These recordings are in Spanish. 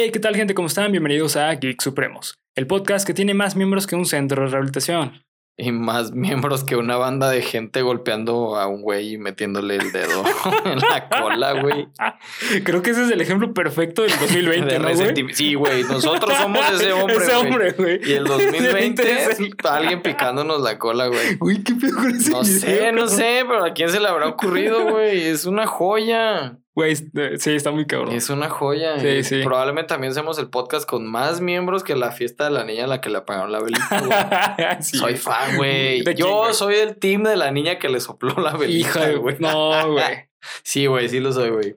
Hey, ¿qué tal gente? ¿Cómo están? Bienvenidos a Geek Supremos, el podcast que tiene más miembros que un centro de rehabilitación. Y más miembros que una banda de gente golpeando a un güey y metiéndole el dedo en la cola, güey. Creo que ese es el ejemplo perfecto del 2020, De ¿no, güey? resentimi- Sí, güey, nosotros somos ese hombre, Ese güey. hombre, güey. Y el 2020 Es alguien picándonos la cola, güey. Güey, ¿qué pedo con ese No sé, no sé, pero ¿a quién se le habrá ocurrido, güey? Es una joya. Güey, eh, sí, está muy cabrón. Es una joya. Sí, Y sí. Probablemente también seamos el podcast con más miembros que la fiesta de la niña a la que le apagaron la velita. Sí, soy fan, güey. ¿De quién, Yo güey? soy el team de la niña que le sopló la velita, Hija de... güey. No, güey. Sí, güey, sí lo soy, güey.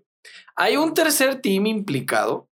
Hay un tercer team implicado.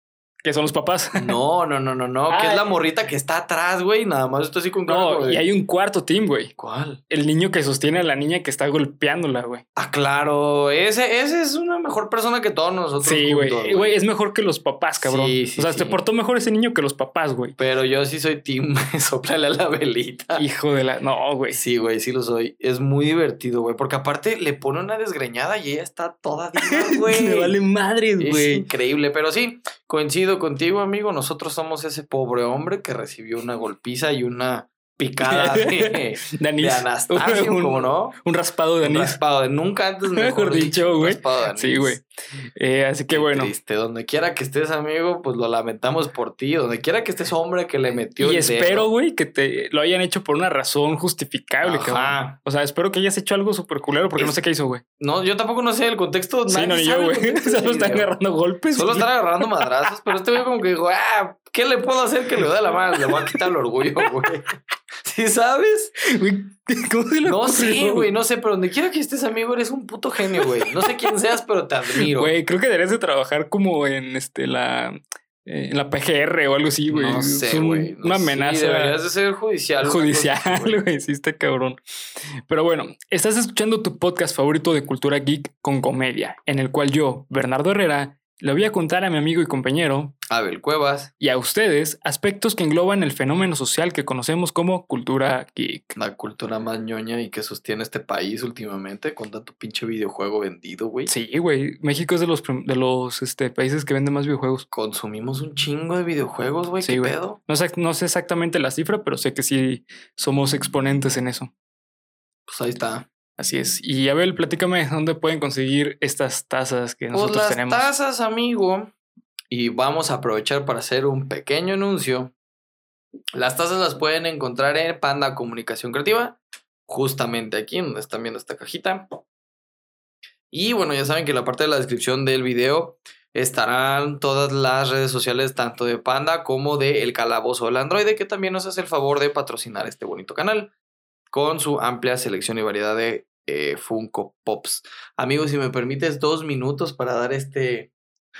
Que son los papás. No, no, no, no, no. que es la morrita que está atrás, güey. Nada más estoy así con No, de- y hay un cuarto team, güey. ¿Cuál? El niño que sostiene a la niña que está golpeándola, güey. Ah, claro. Ese, ese es una mejor persona que todos nosotros. Sí, güey. juntos, Güey, es mejor que los papás, cabrón. Sí, sí, o sea, sí. se portó mejor ese niño que los papás, güey. Pero yo sí soy team. Soplale a la velita. Hijo de la... No, güey. Sí, güey, sí lo soy. Es muy divertido, güey. Porque aparte le pone una desgreñada y ella está toda diva, güey. Me vale madres, Es güey. increíble, pero sí, coincido contigo, amigo. Nosotros somos ese pobre hombre que recibió una golpiza y una picada de, De anís. de Anastasio, Un- ¿cómo no? Un raspado de Un anís. raspado de nunca antes Mejor dicho, un güey. Sí, güey. Eh, así que Qué bueno. Triste. Donde quiera que estés, amigo, pues lo lamentamos por ti. Donde quiera que estés, hombre que le metió Y el espero, güey, que te lo hayan hecho por una razón justificable, cabrón. O sea, espero que hayas hecho algo súper culero porque no sé qué hizo, güey. No, yo tampoco no sé el contexto. Sí, no, ni yo, güey. Solo están agarrando golpes. Solo están agarrando madrazos, pero este güey como que dijo, ah, ¿qué le puedo hacer que le dé la mano? Le voy a quitar el orgullo, güey. ¿Sí sabes? Güey, ¿Cómo se le No sé, güey, no sé, pero donde quiera que estés, amigo, eres un puto genio, güey. No sé quién seas, pero te admiro. Güey, creo que deberías de trabajar como en este la eh, en la PGR o algo así, güey. No Es sé, un- güey. no una amenaza Sí, deberías de ser judicial. judicial, güey. Sí, está cabrón. Pero bueno, estás escuchando tu podcast favorito de cultura geek con comedia, en el cual yo, Bernardo Herrera, le voy a contar a mi amigo y compañero Abel Cuevas, y a ustedes aspectos que engloban el fenómeno social que conocemos como cultura geek. la cultura más ñoña y que sostiene este país últimamente con tanto pinche videojuego vendido, güey. Sí, güey. México es de los, de los este, países que venden más videojuegos. Consumimos un chingo de videojuegos, güey. Sí, ¿Qué pedo? No sé, no sé exactamente la cifra, pero sé que sí somos exponentes en eso. Pues ahí está. Así es. Y Abel, platícame dónde pueden conseguir estas tazas que Pues nosotros las tenemos. tazas, amigo. Y vamos a aprovechar para hacer un pequeño anuncio. Las tazas las pueden encontrar en Panda Comunicación Creativa. Justamente aquí donde están viendo esta cajita. Y bueno, ya saben que en la parte de la descripción del video estarán todas las redes sociales, tanto de Panda como de El Calabozo del Androide, que también nos hace el favor de patrocinar este bonito canal con su amplia selección y variedad de eh, Funko Pops. Amigos, si me permites dos minutos para dar este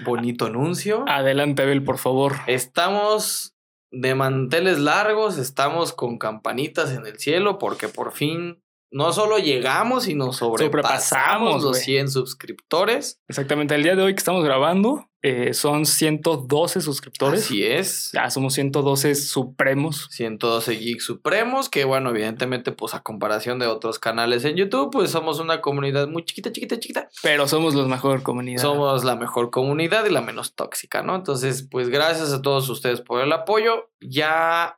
bonito anuncio. Adelante, Abel, por favor. Estamos de manteles largos, estamos con campanitas en el cielo porque por fin no solo llegamos, sino sobrepasamos Sobrepasamos, los güey. 100 suscriptores. Exactamente. El día de hoy que estamos grabando eh, son 112 suscriptores. Así es. Ya somos 112 supremos. 112 Geeks Supremos, que bueno, evidentemente, pues a comparación de otros canales en YouTube, pues somos una comunidad muy chiquita, chiquita, chiquita. Pero somos los mejor comunidad. Somos la mejor comunidad y la menos tóxica, ¿no? Entonces, pues gracias a todos ustedes por el apoyo. Ya,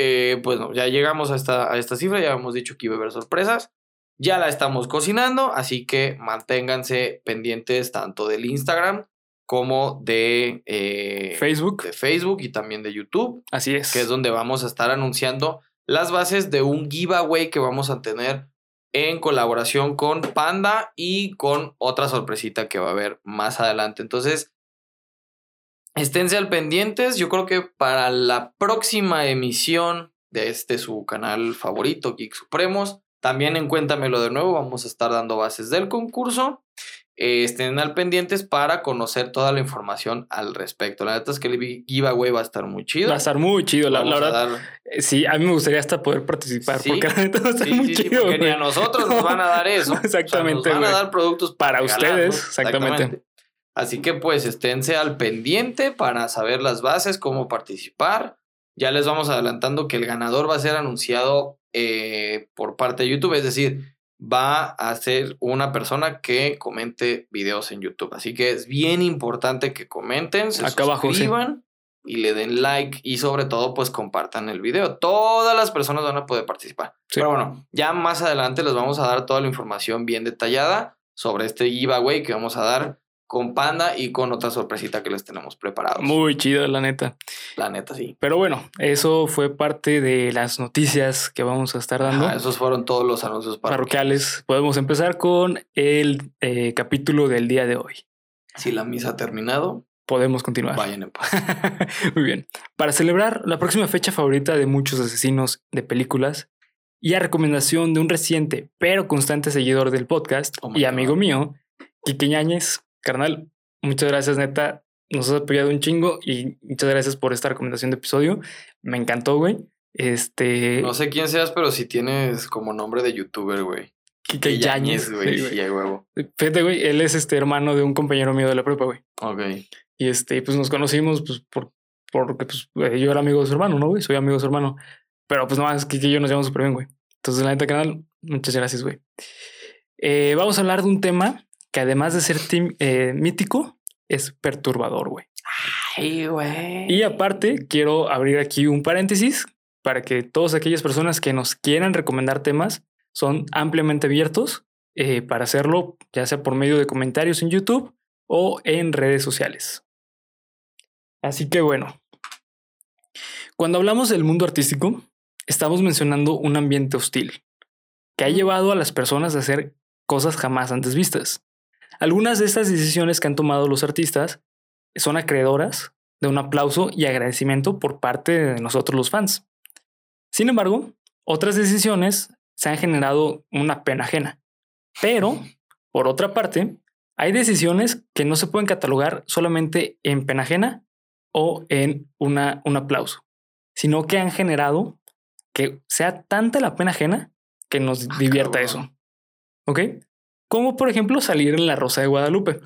eh, pues no, ya llegamos a esta, a esta cifra, ya hemos dicho que iba a haber sorpresas. Ya la estamos cocinando, así que manténganse pendientes tanto del Instagram como de, eh, Facebook. de Facebook y también de YouTube, Así es. que es donde vamos a estar anunciando las bases de un giveaway que vamos a tener en colaboración con Panda y con otra sorpresita que va a haber más adelante. Entonces, esténse al pendientes. Yo creo que para la próxima emisión de este su canal favorito, Geek Supremos, también en Cuéntamelo de nuevo, vamos a estar dando bases del concurso. Eh, estén al pendientes para conocer toda la información al respecto. La neta es que el giveaway va a estar muy chido. Va a estar muy chido, la, la Vamos a verdad. dar- eh, Sí, a mí me gustaría hasta poder participar Sí. porque la neta va a estar Sí, muy sí, sí, chido. porque ni a nosotros nos van a dar eso. Exactamente, O sea, nos van a dar productos Para regalar, ustedes, exactamente. Así que pues esténse al pendiente para saber las bases, cómo participar. Ya les vamos adelantando que el ganador va a ser anunciado eh, por parte de YouTube, es decir, va a ser una persona que comente videos en YouTube. Así que es bien importante que comenten, se Acá abajo, sí. suscriban y le den like y sobre todo pues compartan el video. Todas las personas van a poder participar. Sí. Pero bueno, ya más adelante les vamos a dar toda la información bien detallada sobre este giveaway que vamos a dar con Panda y con otra sorpresita que les tenemos preparados. Muy chido, la neta. La neta, sí. Pero bueno, eso fue parte de las noticias que vamos a estar dando. Ajá, esos fueron todos los anuncios parroquiales. Podemos empezar con el eh, capítulo del día de hoy. Si la misa ha terminado, Podemos continuar. vayan en paz. Muy bien. Para celebrar la próxima fecha favorita de muchos asesinos de películas y a recomendación de un reciente pero constante seguidor del podcast Oh y amigo God. mío, Quique Ñáñez, carnal, muchas gracias, neta. Nos has apoyado un chingo y muchas gracias por esta recomendación de episodio. Me encantó, güey. Este. No sé quién seas, pero si tienes como nombre de youtuber, güey. Quique Yáñez, güey. sí, huevo. Fíjate, güey, él es este hermano de un compañero mío de la prepa, güey. Ok. Y este, pues nos conocimos, pues, por, porque pues, eh, yo era amigo de su hermano, ¿no, güey? Soy amigo de su hermano. Pero pues nada más que, que yo nos llevamos súper bien, güey. Entonces, la neta, canal, muchas gracias, güey. Eh, vamos a hablar de un tema que además de ser tim- eh, mítico, es perturbador, güey. Ay, güey. Y aparte, quiero abrir aquí un paréntesis para que todas aquellas personas que nos quieran recomendar temas son ampliamente abiertos eh, para hacerlo, ya sea por medio de comentarios en YouTube o en redes sociales. Así que bueno, cuando hablamos del mundo artístico, estamos mencionando un ambiente hostil que ha llevado a las personas a hacer cosas jamás antes vistas. Algunas de estas decisiones que han tomado los artistas son acreedoras de un aplauso y agradecimiento por parte de nosotros los fans. Sin embargo, otras decisiones se han generado una pena ajena. Pero, por otra parte, hay decisiones que no se pueden catalogar solamente en pena ajena o en una, un aplauso, sino que han generado que sea tanta la pena ajena que nos Ah, divierta cabrón. eso. ¿Ok? Como por ejemplo salir en La Rosa de Guadalupe.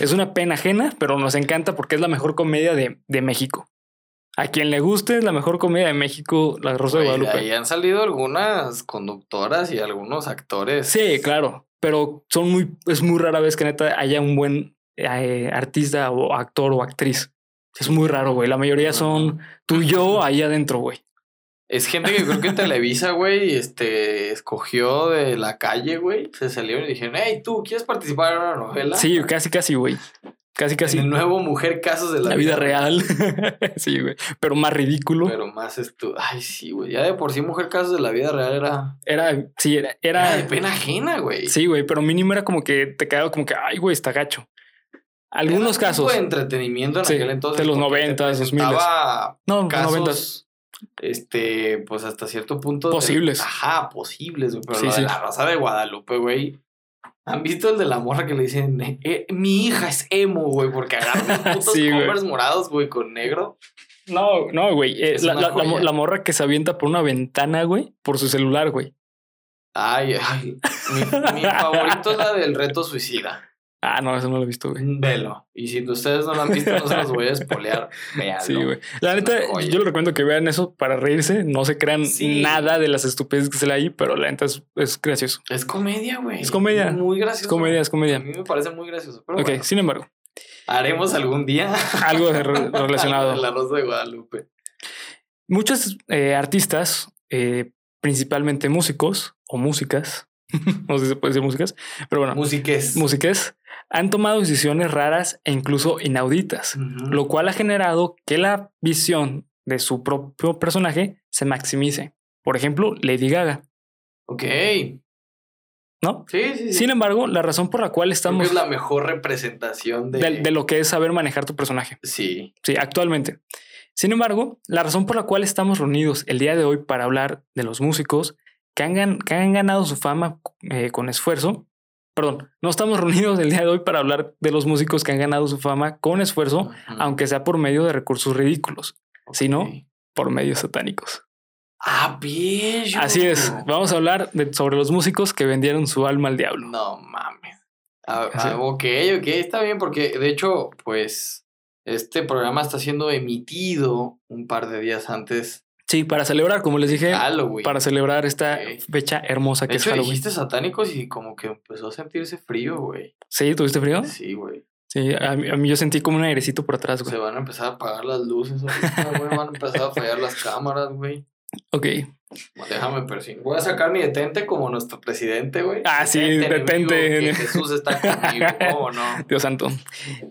Es una pena ajena, pero nos encanta porque es la mejor comedia de, de México. A quien le guste es la mejor comedia de México, La Rosa de Guadalupe. ahí han salido algunas conductoras y algunos actores. Sí, claro, pero son muy, es muy rara vez que neta haya un buen eh, artista o actor o actriz. Es muy raro, güey. La mayoría son tú y yo ahí adentro, güey. Es gente que creo que Televisa, güey, este, escogió de la calle, güey. Se salieron y dijeron, hey, tú, ¿quieres participar en una novela? Sí, casi, casi, güey. Casi, casi. En el nuevo Mujer Casos de la, La vida real. sí, güey. Pero más ridículo. Pero más esto. Ay, sí, güey. Ya de por sí Mujer Casos de la vida real era. Era, sí, era, Era era de pena ajena, güey. Sí, güey, pero mínimo era como que te quedaba como que, ay, güey, está gacho. Algunos Era un tipo casos. de entretenimiento en Sí, aquel entonces. de los 90s, 2000s. presentaba No, noventas. Este, pues hasta cierto punto. de- Posibles. ajá, posibles, güey. Pero Sí, lo de la Rosa de Guadalupe, güey. ¿Han visto el de la morra que le dicen, eh, mi hija es emo, güey? Porque agarran putos Sí, güey. covers morados, güey, con negro. No, no, güey. eh, la, la morra que se avienta por una ventana, güey, por su celular, güey. Ay, ay. Mi, mi favorito es la del reto suicida. Ah, no, eso no lo he visto, güey. Velo. Y si ustedes no lo han visto, no se los voy a espolear. Sí, güey. La neta, yo les recomiendo que vean eso para reírse. No se crean Sí. nada de las estupideces que se le ahí, pero la neta es, es gracioso. Es comedia, güey. Es comedia. Muy gracioso. Es comedia, es A comedia. mí me parece muy gracioso. Pero Ok, bueno, sin embargo, haremos algún día algo relacionado. La Rosa de Guadalupe. Muchos eh, artistas, eh, principalmente músicos o músicas, no sé si se puede decir músicas, pero bueno, Musiques. músicas, han tomado decisiones raras e incluso inauditas, lo cual ha generado que la visión de su propio personaje se maximice. Por ejemplo, Lady Gaga, Ok. ¿no? Sí, sí, sí. Sin embargo, la razón por la cual estamos es la mejor representación de. de, de lo que es saber manejar tu personaje. Sí. Sí, actualmente. Sin embargo, la razón por la cual estamos reunidos el día de hoy para hablar de los músicos que han, que han ganado su fama eh, con esfuerzo, perdón, no estamos reunidos el día de hoy para hablar de los músicos que han ganado su fama con esfuerzo, aunque sea por medio de recursos ridículos, si no, Ok. por medios satánicos. Ah, pillo. Así es, vamos a hablar de- sobre los músicos que vendieron su alma al diablo. No mames. Ah, ah, ok, ok, está bien, porque de hecho, pues, este programa está siendo emitido un par de días antes Sí, para celebrar, como les dije, Halloween. para celebrar esta fecha hermosa que de es hecho, Halloween. dijiste satánicos y como que empezó a sentirse frío, güey. Sí, ¿tuviste frío? Sí, güey. Sí, a mí, a mí yo sentí como un airecito por atrás, güey. Se van a empezar a apagar las luces güey. Van a empezar a fallar las cámaras, güey. Ok. Déjame persignar. Voy a sacar mi detente como nuestro presidente, güey. Ah, sí, detente. Jesús está conmigo. ¿Cómo no? Dios santo.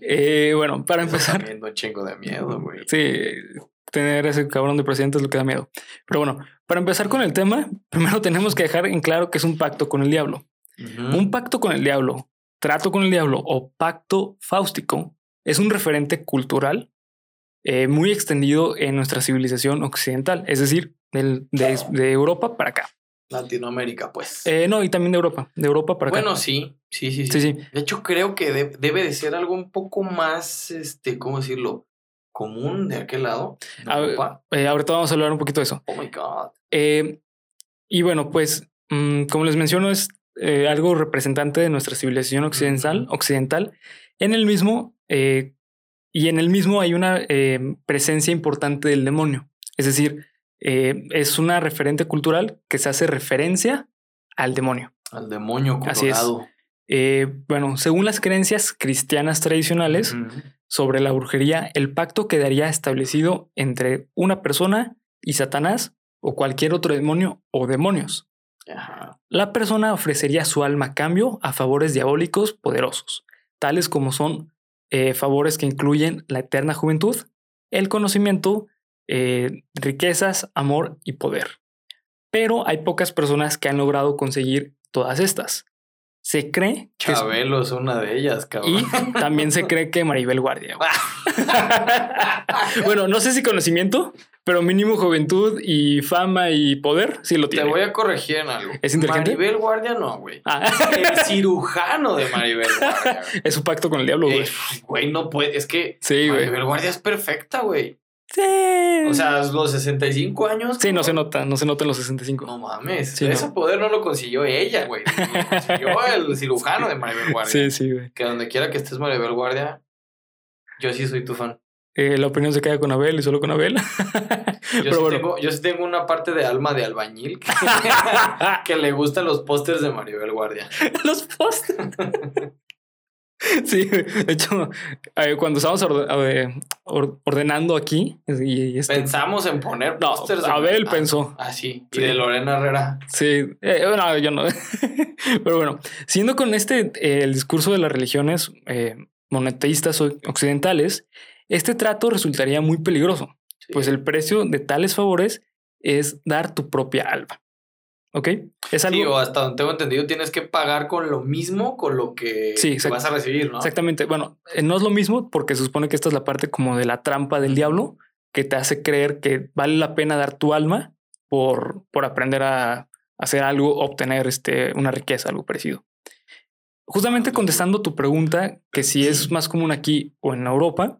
Eh, bueno, para Está empezar, viendo un chingo de miedo, güey. sí, tener ese cabrón de presidente es lo que da miedo. Pero bueno, para empezar con el tema, primero tenemos que dejar en claro que es un pacto con el diablo. Un pacto con el diablo, trato con el diablo o pacto fáustico es un referente cultural eh, muy extendido en nuestra civilización occidental, es decir, del- de, de Europa para acá. Latinoamérica, pues. Eh, no, y también de Europa, de Europa para acá. bueno, sí, sí, sí, sí. sí, sí. De hecho, creo que de- debe de ser algo un poco más, este, ¿cómo decirlo? Común de aquel lado. de A. Eh, ahorita vamos a hablar un poquito de eso. Oh my God. Eh, y bueno, pues, mm, como les menciono, es eh, algo representante de nuestra civilización occidental, occidental. En el mismo, y en el mismo hay una presencia importante del demonio. Es decir, eh, es una referente cultural que se hace referencia al demonio. Al demonio Así es. Eh, bueno, según las creencias cristianas tradicionales sobre la brujería, el pacto quedaría establecido entre una persona y Satanás o cualquier otro demonio o demonios. La persona ofrecería su alma a cambio a favores diabólicos poderosos, tales como son eh, favores que incluyen la eterna juventud, el conocimiento, eh, riquezas, amor y poder. Pero hay pocas personas que han logrado conseguir todas estas. Se cree que... Chabelo es una de ellas, cabrón. Y también se cree que Maribel Guardia. bueno, no sé si conocimiento, pero mínimo juventud y fama y poder sí lo Te tiene. voy a corregir en algo. ¿Es inteligente? Maribel Guardia no, güey. Ah, El cirujano de Maribel Guardia. güey. es su pacto con el diablo, güey. Eh, Güey, no puede. Es que Sí, güey. Maribel Guardia es perfecta, güey. Sí. O sea, los 65 años. sí, no se nota, no se nota en los 65. No mames. Sí, ese no. poder no lo consiguió ella, güey. Lo consiguió el cirujano de Maribel Guardia. Sí, sí, güey. Que donde quiera que estés Maribel Guardia, yo sí soy tu fan. Eh, la opinión se queda con Abel y solo con Abel. Yo, Pero sí, bueno. tengo, yo sí tengo una parte de alma de albañil que, que le gustan los pósters de Maribel Guardia. los posts. Sí, de hecho, cuando estábamos orde- or- ordenando aquí, y, este- Pensamos en poner No, Abel ah, pensó. Ah, sí. Y Sí. de Lorena Herrera. Sí, eh, no, yo no. Pero bueno, siendo con este eh, el discurso de las religiones eh, monoteístas occidentales, este trato resultaría muy peligroso, Sí. pues el precio de tales favores es dar tu propia alma. ¿Ok? Es algo. Sí, o hasta donde tengo entendido, tienes que pagar con lo mismo con lo que Sí, vas a recibir, ¿no? Exactamente. Bueno, eh, no es lo mismo porque se supone que esta es la parte como de la trampa del diablo que te hace creer que vale la pena dar tu alma por, por aprender a hacer algo, obtener este, una riqueza, algo parecido. Justamente contestando tu pregunta, que si es más común aquí o en Europa,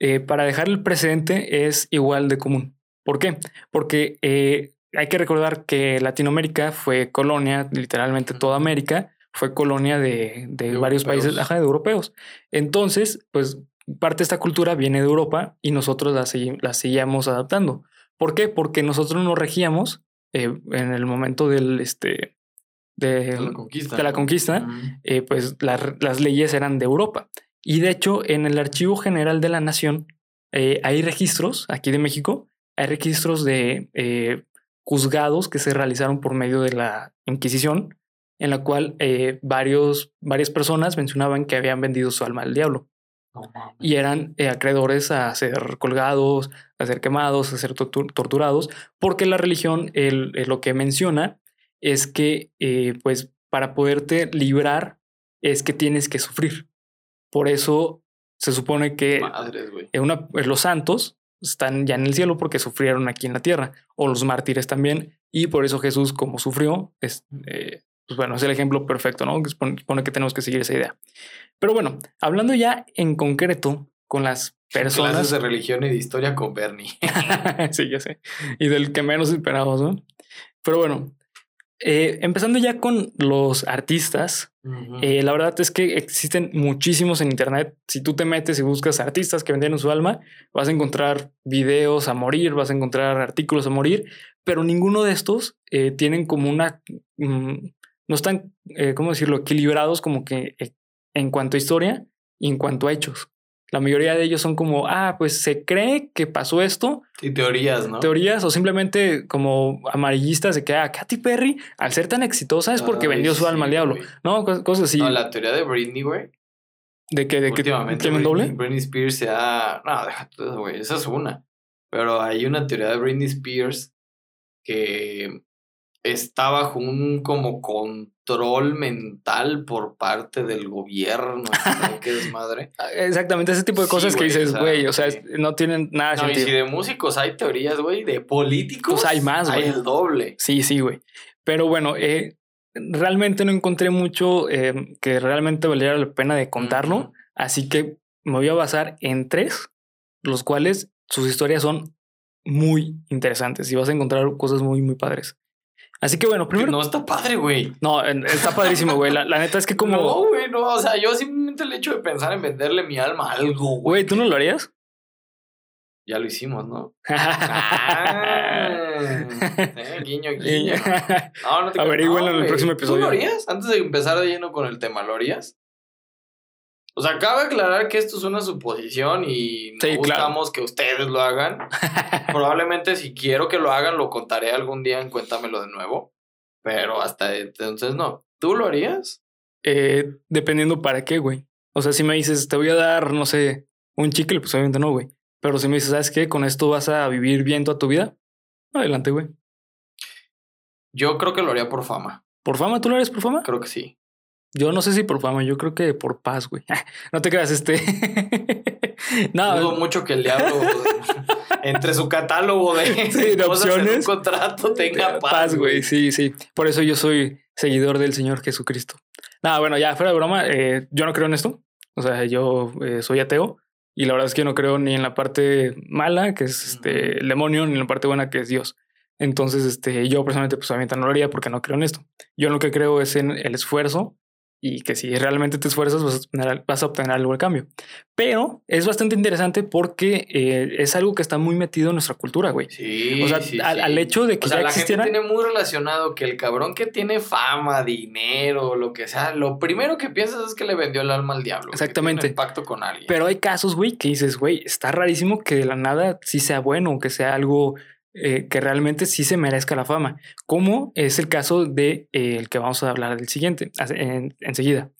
eh, para dejar el precedente es igual de común. ¿Por qué? Porque eh, hay que recordar que Latinoamérica fue colonia, literalmente toda América fue colonia de, de De varios europeos. países, ajá, de europeos. Entonces, pues parte de esta cultura viene de Europa y nosotros la, segui- la seguíamos adaptando. ¿Por qué? Porque nosotros nos regíamos eh, en el momento del, este, de, De la conquista. de la conquista, eh, pues la- las leyes eran de Europa. Y de hecho, en el Archivo General de la Nación eh, hay registros, aquí de México, hay registros de juzgados que se realizaron por medio de la Inquisición, en la cual eh, varios, varias personas mencionaban que habían vendido su alma al diablo. Y eran eh, acreedores a ser colgados, a ser quemados, a ser tortu- torturados, porque la religión el- eh, lo que menciona es que, eh, pues, para poderte librar es que tienes que sufrir. Por eso se supone que eh, una- los santos están ya en el cielo porque sufrieron aquí en la tierra, o los mártires también, y por eso Jesús, como sufrió, es, eh, pues bueno, es el ejemplo perfecto, ¿no? Que supone que tenemos que seguir esa idea. Pero bueno, hablando ya en concreto con las Clases personas. de religión y de historia con Bernie. sí, ya sé. Y del que menos esperábamos, ¿no? Pero bueno, eh, empezando ya con los artistas Eh, la verdad es que existen muchísimos en internet. Si tú te metes y buscas artistas que vendieron su alma, vas a encontrar videos a morir, vas a encontrar artículos a morir, pero ninguno de estos eh, tienen como una... mm, no están, eh, ¿cómo decirlo?, equilibrados como que eh, en cuanto a historia y en cuanto a hechos. La mayoría de ellos son como, ah, pues se cree que pasó esto, Sí, teorías, ¿no? teorías o simplemente como amarillistas de que ah, Katy Perry, al ser tan exitosa, es porque Ay, vendió su sí, alma al diablo. güey. No, Cos- cosas así. No, la teoría de Britney, güey. de que, de que Britney, doble. Britney Spears se ha... No, deja tú eso, güey. Esa es una. Pero hay una teoría de Britney Spears que está bajo un como control mental por parte del gobierno. ¿sabes ¿Qué desmadre? Ah, Exactamente, ese tipo de Sí, cosas que dices, güey, o sea, sí. no tienen nada de No, y si de músicos hay teorías, güey, de políticos. Pues hay más, Hay güey. el doble. Sí, sí, güey. Pero bueno, eh, realmente no encontré mucho eh, que realmente valiera la pena de contarlo. Así que me voy a basar en tres, los cuales sus historias son muy interesantes y vas a encontrar cosas muy, muy padres. Así que bueno, primero. No está padre, güey. No, está padrísimo, güey. La, la neta es que como. No, güey, no. O sea, yo simplemente el hecho de pensar en venderle mi alma a algo, güey. Güey, ¿tú no lo harías? Ya lo hicimos, ¿no? Ah, eh, guiño, guiño. No, no te Averigüenlo en el próximo episodio. ¿Tú lo harías? Antes de empezar de lleno con el tema, ¿lo harías? O sea, cabe aclarar que esto es una suposición y no Sí, claro. buscamos que ustedes lo hagan. Probablemente si quiero que lo hagan, lo contaré algún día en Cuéntamelo de nuevo. Pero hasta entonces no. ¿Tú lo harías? Eh, dependiendo para qué, güey. O sea, si me dices, te voy a dar, no sé, un chicle, pues obviamente no, güey. Pero si me dices, ¿sabes qué? Con esto vas a vivir bien toda tu vida. Adelante, güey. Yo creo que lo haría por fama. ¿Por fama? ¿Tú lo harías por fama? Creo que sí. Yo no sé si por fama, yo creo que por paz, güey. No te creas, este. Dudo no, mucho que el diablo entre su catálogo de, Sí, de en un opciones. contrato tenga paz, paz, güey. güey. Sí, sí. Por eso yo soy seguidor del Señor Jesucristo. Nada, bueno, ya fuera de broma, eh, yo no creo en esto. O sea, yo eh, soy ateo y la verdad es que yo no creo ni en la parte mala, que es este, el demonio, ni en la parte buena, que es Dios. Entonces, este, yo personalmente, pues obviamente no lo haría porque no creo en esto. Yo lo que creo es en el esfuerzo y que si realmente te esfuerzas vas a obtener, vas a obtener algo al cambio. Pero es bastante interesante porque eh, es algo que está muy metido en nuestra cultura, güey. Sí, O sea, sí, al, sí. al hecho de que O sea, ya la existiera... gente tiene muy relacionado que el cabrón que tiene fama, dinero, lo que sea, lo primero que piensas es que le vendió el alma al diablo. que Exactamente. tiene un pacto con alguien. Pero hay casos, güey, que dices, güey, está rarísimo que de la nada sí sea bueno, que sea algo eh, que realmente sí se merezca la fama, como es el caso de eh, el que vamos a hablar del siguiente, en- enseguida.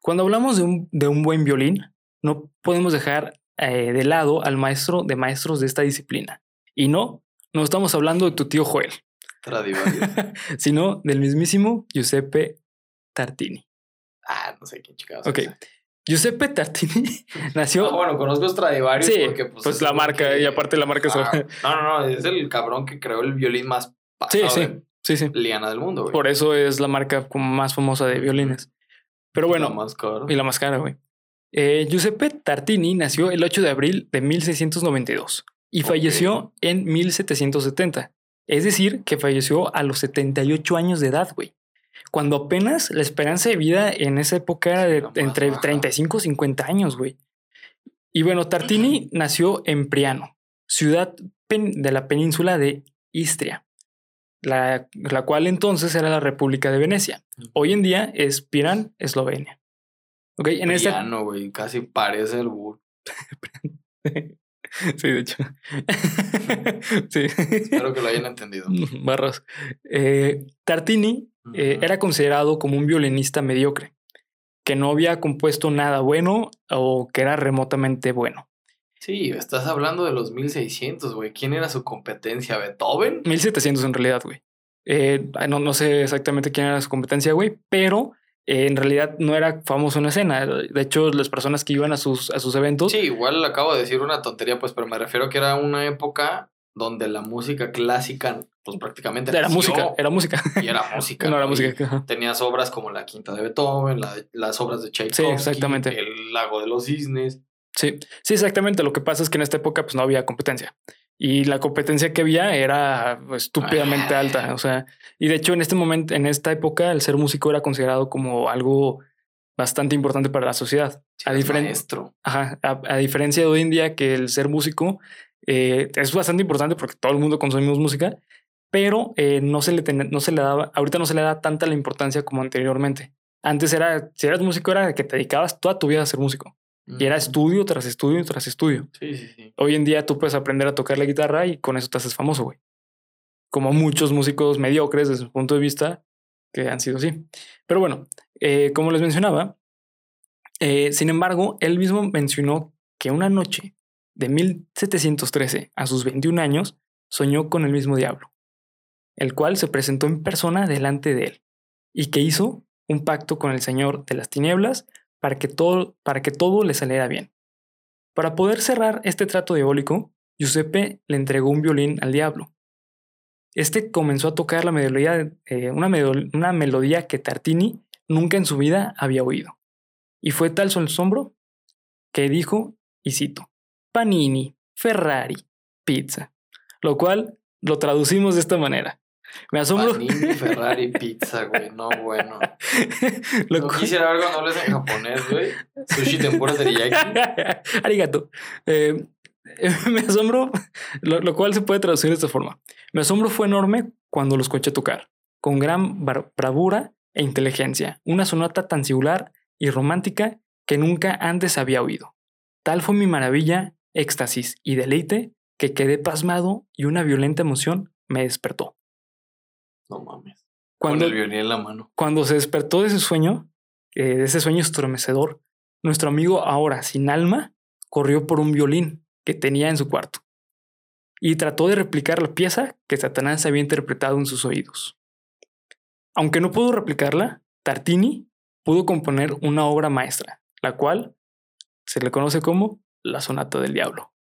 Cuando hablamos de un, de un buen violín, no podemos dejar eh, de lado al maestro de maestros de esta disciplina. Y no, no estamos hablando de tu tío Joel, sino del mismísimo Giuseppe Tartini. ah, no sé quién chingados. Ok. es. Giuseppe Tartini nació... Ah, bueno, conozco Stradivarius Sí, porque pues, pues es la marca, que- y aparte la marca es- Ah, No, no, no, es el cabrón que creó el violín más Sí, sí, de sí, sí. liana del mundo, güey. Por eso es la marca como más famosa de violines. Pero bueno, La más caro. y la más cara, güey. Eh, Giuseppe Tartini nació el 8 de abril de 1692 y Ok. falleció en 1770. Es decir, que falleció a los 78 años de edad, güey. Cuando apenas la esperanza de vida en esa época era de entre baja. 35 y 50 años, güey. Y bueno, Tartini nació en Priano, ciudad de la península de Istria, la, la cual entonces era la República de Venecia. Hoy en día es Pirán, Eslovenia. Ok, en. Piano, güey, casi parece el burro. sí, de hecho. sí. Espero que lo hayan entendido. Barras. Eh, Tartini eh, era considerado como un violinista mediocre, que no había compuesto nada bueno o que era remotamente bueno. Sí, estás hablando de los 1600, güey. ¿Quién era su competencia? ¿Beethoven? 1700 en realidad, güey. Eh, no, no sé exactamente quién era su competencia, güey, pero eh, en realidad no era famoso en la escena. De hecho, las personas que iban a sus, a sus eventos, Sí, igual acabo de decir una tontería, pues, pero me refiero a que era una época donde la música clásica, pues prácticamente era nació, música, era música. Y era música. no era música. Ajá. Tenías obras como La Quinta de Beethoven, la- las obras de Tchaikovsky, exactamente. El Lago de los Cisnes. Sí, sí, exactamente. Lo que pasa es que en esta época pues no había competencia. Y la competencia que había era estúpidamente Ah. alta. O sea, y de hecho en este momento, en esta época, el ser músico era considerado como algo bastante importante para la sociedad. Sí, a, diferen- maestro. Ajá, a, a diferencia de hoy en día que el ser músico eh, es bastante importante porque todo el mundo consumimos música, pero eh, no, se le ten- no se le daba, ahorita no se le da tanta la importancia como anteriormente. Antes era, si eras músico, era que te dedicabas toda tu vida a ser músico. Y era estudio tras estudio tras estudio. Sí, sí, sí. Hoy en día tú puedes aprender a tocar la guitarra y con eso te haces famoso, güey. Como muchos músicos mediocres desde su punto de vista que han sido así. Pero bueno, eh, como les mencionaba, eh, sin embargo, él mismo mencionó que una noche de 1713 a sus 21 años soñó con el mismo diablo, el cual se presentó en persona delante de él y que hizo un pacto con el Señor de las tinieblas para que todo, para que todo le saliera bien. Para poder cerrar este trato diabólico, Giuseppe le entregó un violín al diablo. Este comenzó a tocar la melodía, eh, una, una melodía que Tartini nunca en su vida había oído. Y fue tal su asombro que dijo, y cito, Panini, Ferrari, pizza. Lo cual lo traducimos de esta manera. Me asombro. Panini, Ferrari, pizza, güey. No, bueno. lo No cual- quisiera ver cuando hables en japonés, güey. Sushi tempura teriyaki. Arigato. Eh, me asombro, lo, lo cual se puede traducir de esta forma. Mi asombro fue enorme cuando lo escuché tocar, con gran bravura e inteligencia, una sonata tan singular y romántica que nunca antes había oído. Tal fue mi maravilla, éxtasis y deleite que quedé pasmado y una violenta emoción me despertó. No mames. Cuando, Con el violín en la mano. cuando se despertó de ese sueño, eh, de ese sueño estremecedor, nuestro amigo ahora sin alma corrió por un violín que tenía en su cuarto y trató de replicar la pieza que Satanás había interpretado en sus oídos. Aunque no pudo replicarla, Tartini pudo componer una obra maestra, la cual se le conoce como la Sonata del Diablo.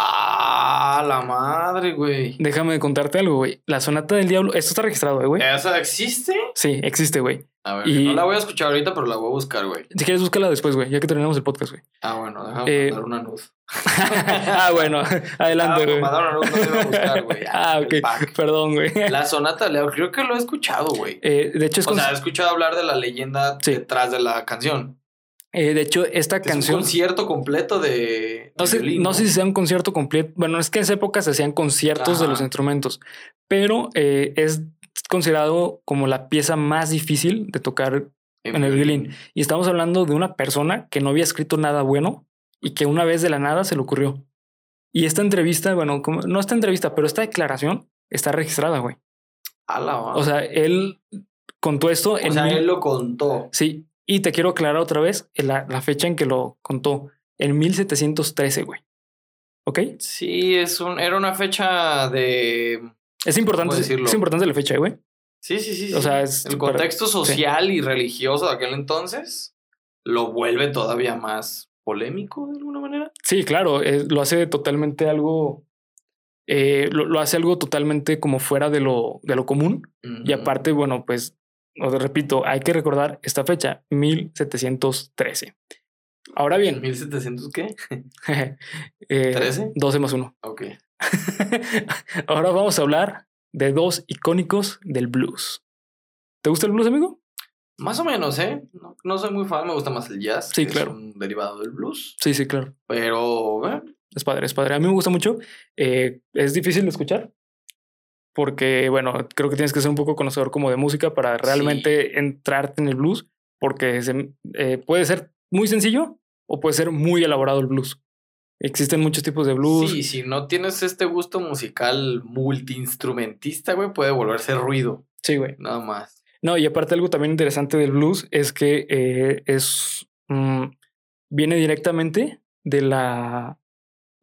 Ah, la madre, güey. Déjame contarte algo, güey. La Sonata del Diablo, esto está registrado, eh, güey. ¿Esa existe? Sí, existe, güey. A ver, Y- no la voy a escuchar ahorita, pero la voy a buscar, güey. Si quieres, búscala después, güey, ya que terminamos el podcast, güey. Ah, bueno, déjame Eh, mandar una luz. ah, bueno, adelante, Ah, güey. mandar una luz, no te iba a buscar, güey. Ah, el ok. Perdón, güey. La sonata, Leo, creo que lo he escuchado, güey. Eh, de hecho, es O con- sea, he escuchado hablar de la leyenda Sí. detrás de la canción. Eh, de hecho, esta Es un canción. concierto completo de. No de sé, violín, no sé si sea un concierto completo. Bueno, es que en esa época se hacían conciertos de Ajá. los instrumentos, pero eh, es considerado como la pieza más difícil de tocar. en el violín. Y estamos hablando de una persona que no había escrito nada bueno y que una vez de la nada se le ocurrió. Y esta entrevista, bueno, como, no esta entrevista, pero esta declaración está registrada, güey. A la O sea, él contó esto o en sea, mil- él lo contó. Sí, y te quiero aclarar otra vez la, la fecha en que lo contó, en 1713, güey. ¿Ok? Sí, es un, era una fecha de. Es importante, ¿Cómo decirlo? es importante la fecha, güey. Sí, sí, sí. O sea, es el contexto social y religioso de aquel entonces lo vuelve todavía más polémico de alguna manera. Sí, claro, eh, lo hace totalmente algo, eh, lo, lo hace algo totalmente como fuera de lo, de lo común. Y aparte, bueno, pues, os repito, hay que recordar esta fecha, 1713. Ahora bien, ¿1700 qué? eh, ¿13? 12 más 1. Ok. Ahora vamos a hablar de dos icónicos del blues. ¿Te gusta el blues, amigo? Más o menos, ¿eh? No, no soy muy fan, me gusta más el jazz. Sí, que claro. Es un derivado del blues. Sí, sí, claro. Pero, eh, Es padre, es padre. A mí me gusta mucho. Eh, es difícil de escuchar porque, bueno, creo que tienes que ser un poco conocedor como de música para realmente entrarte en el blues porque se- eh, puede ser muy sencillo o puede ser muy elaborado el blues. Existen muchos tipos de blues. sí, si no tienes este gusto musical multiinstrumentista, güey, puede volverse ruido, Sí, güey. nada más. No, y aparte algo también interesante del blues es que eh, es mm, viene directamente de la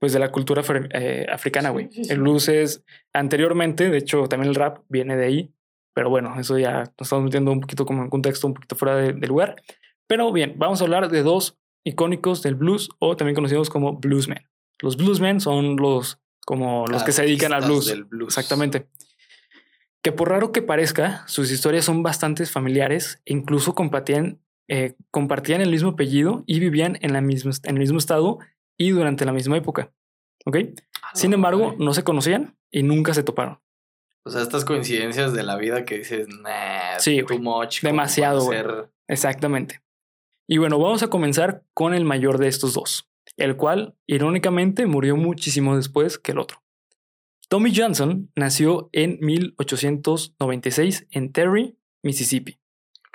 pues de la cultura eh, africana, güey. sí, sí. El blues es anteriormente, de hecho también el rap viene de ahí, pero bueno, eso ya nos estamos metiendo un poquito como en contexto un poquito fuera de, de lugar. Pero bien, vamos a hablar de dos icónicos del blues o también conocidos como bluesmen. Los bluesmen son los como los que se dedican al blues. del blues. Exactamente. Que por raro que parezca, sus historias son bastante familiares e incluso compartían, eh, compartían el mismo apellido y vivían en, la misma, en el mismo estado y durante la misma época. ¿Ok? Ah, Sin no, embargo, no se conocían y nunca se toparon. O sea, estas coincidencias de la vida que dices, nah, Sí, too much. Demasiado, ser- Exactamente. Y bueno, vamos a comenzar con el mayor de estos dos, el cual, irónicamente, murió muchísimo después que el otro. Tommy Johnson nació en 1896 en Terry, Mississippi.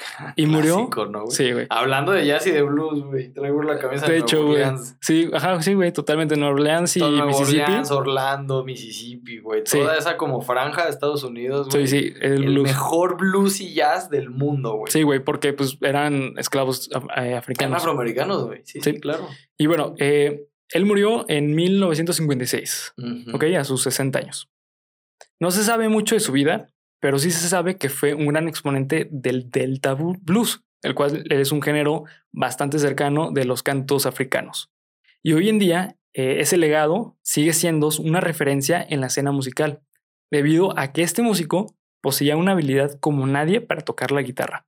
Y murió. Clásico, ¿no, güey? Sí, güey. Hablando de jazz y de blues, güey. Traigo la camisa De hecho, güey. Orleans. Sí, ajá, sí, güey, totalmente Nueva Orleans y Nueva Mississippi. Orleans, Orlando, Mississippi, güey. Sí. Toda esa como franja de Estados Unidos, Sí, güey. sí, el El blues. mejor blues y jazz del mundo, güey. Sí, güey, porque pues eran esclavos eh, Eran africanos. afroamericanos, güey. Sí, sí, Sí. claro. Y bueno, eh, él murió en 1956, Ujú. ¿ok? A sus 60 años. No se sabe mucho de su vida, pero sí se sabe que fue un gran exponente del Delta Blues, el cual es un género bastante cercano de los cantos africanos. Y hoy en día, eh, ese legado sigue siendo una referencia en la escena musical, debido a que este músico poseía una habilidad como nadie para tocar la guitarra.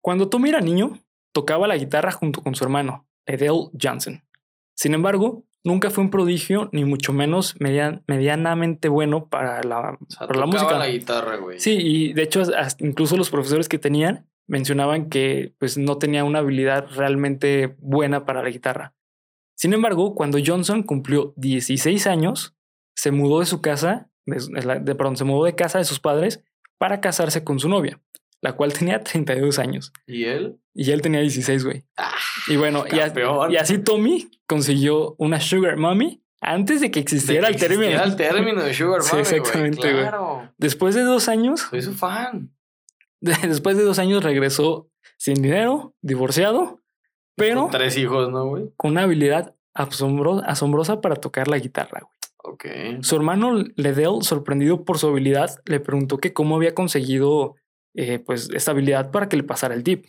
Cuando Tommy era niño, tocaba la guitarra junto con su hermano, Edel Johnson. Sin embargo, nunca fue un prodigio, ni mucho menos median- medianamente bueno para la, O sea, para la música. la guitarra, güey. Sí, y de hecho, hasta incluso los profesores que tenían mencionaban que pues, no tenía una habilidad realmente buena para la guitarra. Sin embargo, cuando Johnson cumplió 16 años, se mudó de su casa, de, de- perdón, se mudó de casa de sus padres para casarse con su novia, la cual tenía 32 años. ¿Y él? Y él tenía 16, güey. Ah, Y bueno, y, a- campeón. y así Tommy consiguió una Sugar Mommy antes de que De existiera el término. el término de Sugar Sí, Mommy, güey. exactamente, güey. Claro. Después de dos años, Soy su fan. después de dos años regresó sin dinero, divorciado, pero Con tres hijos, ¿no, güey? con una habilidad asombro- asombrosa para tocar la guitarra. güey. Ok. Su hermano Ledell, sorprendido por su habilidad, le preguntó que cómo había conseguido eh, pues, esta habilidad para que le pasara el tip.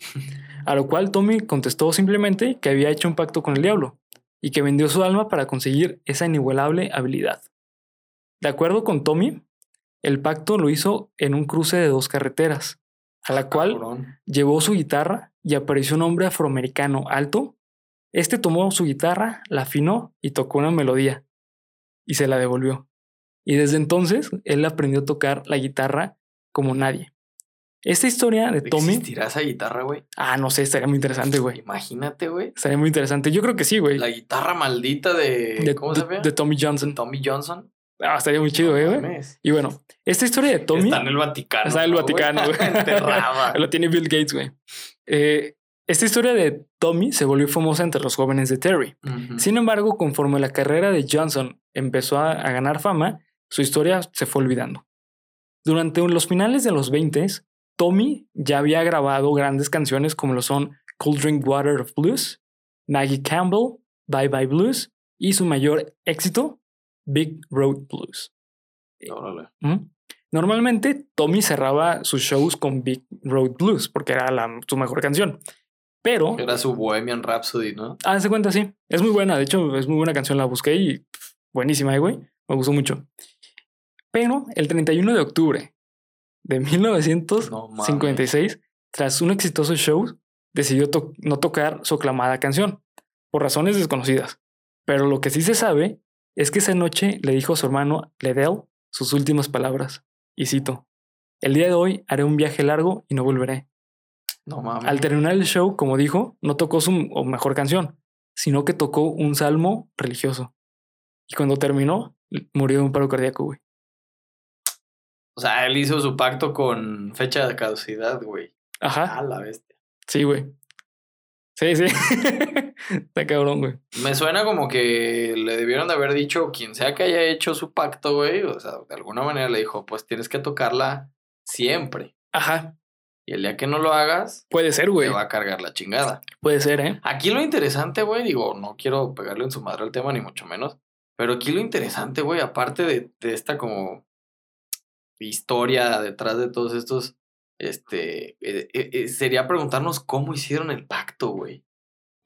A lo cual Tommy contestó simplemente que había hecho un pacto con el diablo y que vendió su alma para conseguir esa inigualable habilidad. De acuerdo con Tommy, el pacto lo hizo en un cruce de dos carreteras, a la cual Cabrón. llevó su guitarra y apareció un hombre afroamericano alto. Este tomó su guitarra, la afinó y tocó una melodía y se la devolvió. Y desde entonces él aprendió a tocar la guitarra como nadie. Esta historia de Tommy, ¿Existirá esa guitarra, güey? ah, no sé, estaría muy interesante, güey. Imagínate, güey. Estaría muy interesante. Yo creo que sí, güey. La guitarra maldita de. De, ¿Cómo se llama? de Tommy Johnson. Tommy Johnson. Ah, estaría muy chido, eh, No güey. Y bueno, esta historia de Tommy Está en el Vaticano. está en el ¿no, Vaticano, güey. Lo tiene Bill Gates, güey. Eh, esta historia de Tommy se volvió famosa entre los jóvenes de Terry. Sin embargo, conforme la carrera de Johnson empezó a, a ganar fama, su historia se fue olvidando. Durante los finales de los 20, Tommy ya había grabado grandes canciones como lo son Cold Drink Water of Blues, Maggie Campbell, Bye Bye Blues y su mayor éxito, Big Road Blues. Órale. ¿Mm? Normalmente Tommy cerraba sus shows con Big Road Blues porque era la- su mejor canción. Pero, Era su Bohemian Rhapsody, ¿no? ah, se cuenta, sí. Es muy buena. De hecho, es muy buena canción. La busqué y pff, buenísima, eh, güey. Me gustó mucho. Pero el 31 de octubre de 1956, tras un exitoso show, decidió to- no tocar su aclamada canción por razones desconocidas. Pero lo que sí se sabe es que esa noche le dijo a su hermano Ledell sus últimas palabras. Y cito: El día de hoy haré un viaje largo y no volveré. No mames. Al terminar el show, como dijo, no tocó su mejor canción, sino que tocó un salmo religioso. Y cuando terminó, murió de un paro cardíaco, güey. O sea, él hizo su pacto con fecha de caducidad, güey. Ajá, A la bestia. sí, güey. Sí, sí. Está cabrón, güey. Me suena como que le debieron de haber dicho quien sea que haya hecho su pacto, güey. O sea, de alguna manera le dijo, pues tienes que tocarla siempre. Ajá, Y el día que no lo hagas, puede ser, güey. te va a cargar la chingada. Puede ser, ¿eh? Aquí lo interesante, güey, digo, no quiero pegarle en su madre al tema, ni mucho menos. Pero aquí lo interesante, güey, aparte de, de esta como historia detrás de todos estos, este, eh, eh, eh, sería preguntarnos cómo hicieron el pacto, güey.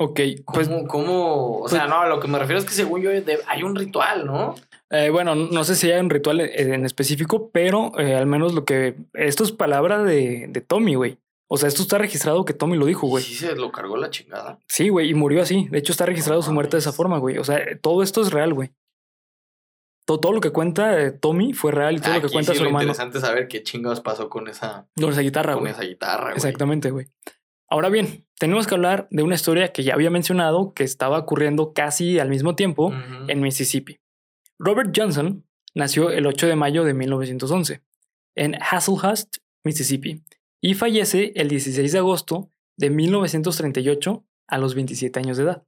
Ok, pues ¿Cómo, cómo? O sea, pues- no, a lo que me refiero es que según yo hay un ritual, ¿no? Eh, bueno, no sé si hay un ritual en en específico, pero eh, al menos lo que. Esto es palabra de, de Tommy, güey. O sea, esto está registrado que Tommy lo dijo, güey. Sí se lo cargó la chingada. Sí, güey, y murió así. De hecho, está registrado su muerte de esa forma, güey. O sea, todo esto es real, güey. Todo, todo lo que cuenta eh, Tommy fue real y todo lo que cuenta sí su lo hermano interesante es saber qué chingados pasó con esa, con esa guitarra, con esa guitarra, güey. Exactamente, güey. Ahora bien, tenemos que hablar de una historia que ya había mencionado que estaba ocurriendo casi al mismo tiempo en Mississippi. Robert Johnson nació el 8 de mayo de 1911 en Hasselhurst, Mississippi, y fallece el 16 de agosto de 1938 a los 27 años de edad.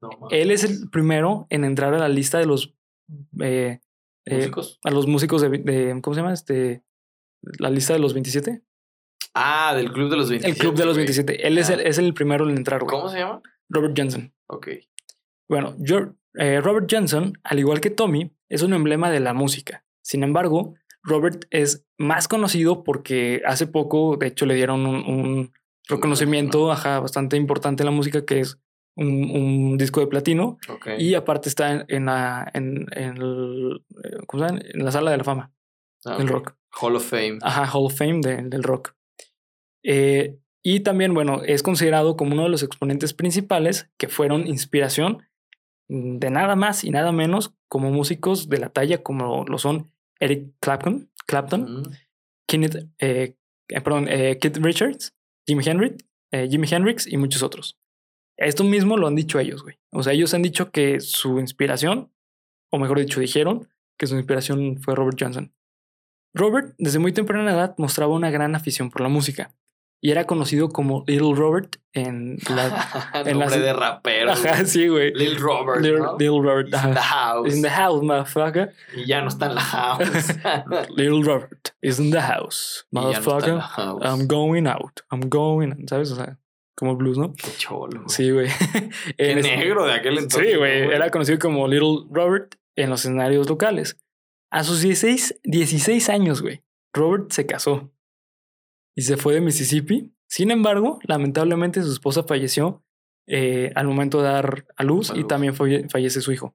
No. Él es el primero en entrar a la lista de los eh, eh, a los músicos de, de- ¿cómo se llama? Este la lista de los 27. Ah, del club de los 27. el club de los güey. 27. Él es, el, es el primero en entrar, güey. ¿Cómo se llama? Robert Johnson. Ok. Bueno, eh, Robert Johnson, al igual que Tommy, es un emblema de la música. Sin embargo, Robert es más conocido porque hace poco, de hecho, le dieron un, un reconocimiento ajá, bastante importante en la música, que es un, un disco de platino. Y aparte está en, en la, en, en el- eh, en la sala de la fama Ah, del rock. Hall of Fame. Ajá, Hall of Fame de- del rock. Eh, y también, bueno, es considerado como uno de los exponentes principales que fueron inspiración de nada más y nada menos como músicos de la talla como lo son Eric Clapton, Clapton. Kenneth, eh, perdón, eh, Keith Richards, Jimi Hendrix, Jimi Hendrix y muchos otros. Esto mismo lo han dicho ellos, güey. O sea, ellos han dicho que su inspiración, o mejor dicho, dijeron que su inspiración fue Robert Johnson. Robert, desde muy temprana edad, mostraba una gran afición por la música y era conocido como Little Robert en la. en Nombre de rapero. Ajá, sí, güey. Lil Robert. Little, ¿no? Little Robert. In the house. In the house, motherfucker. Y ya no está en la house. Little Robert is in the house, no motherfucker. house. I'm going out. I'm going. ¿Sabes? O sea, como blues, ¿no? Qué cholo. güey. Sí, güey. Qué En ese- negro de aquel entonces. Sí, güey. ¿no, Era conocido como Little Robert en los escenarios locales. A sus 16, 16 años, güey, Robert se casó y se fue de Mississippi. Sin embargo, lamentablemente su esposa falleció eh, al momento de dar a luz A y también falle- fallece su hijo.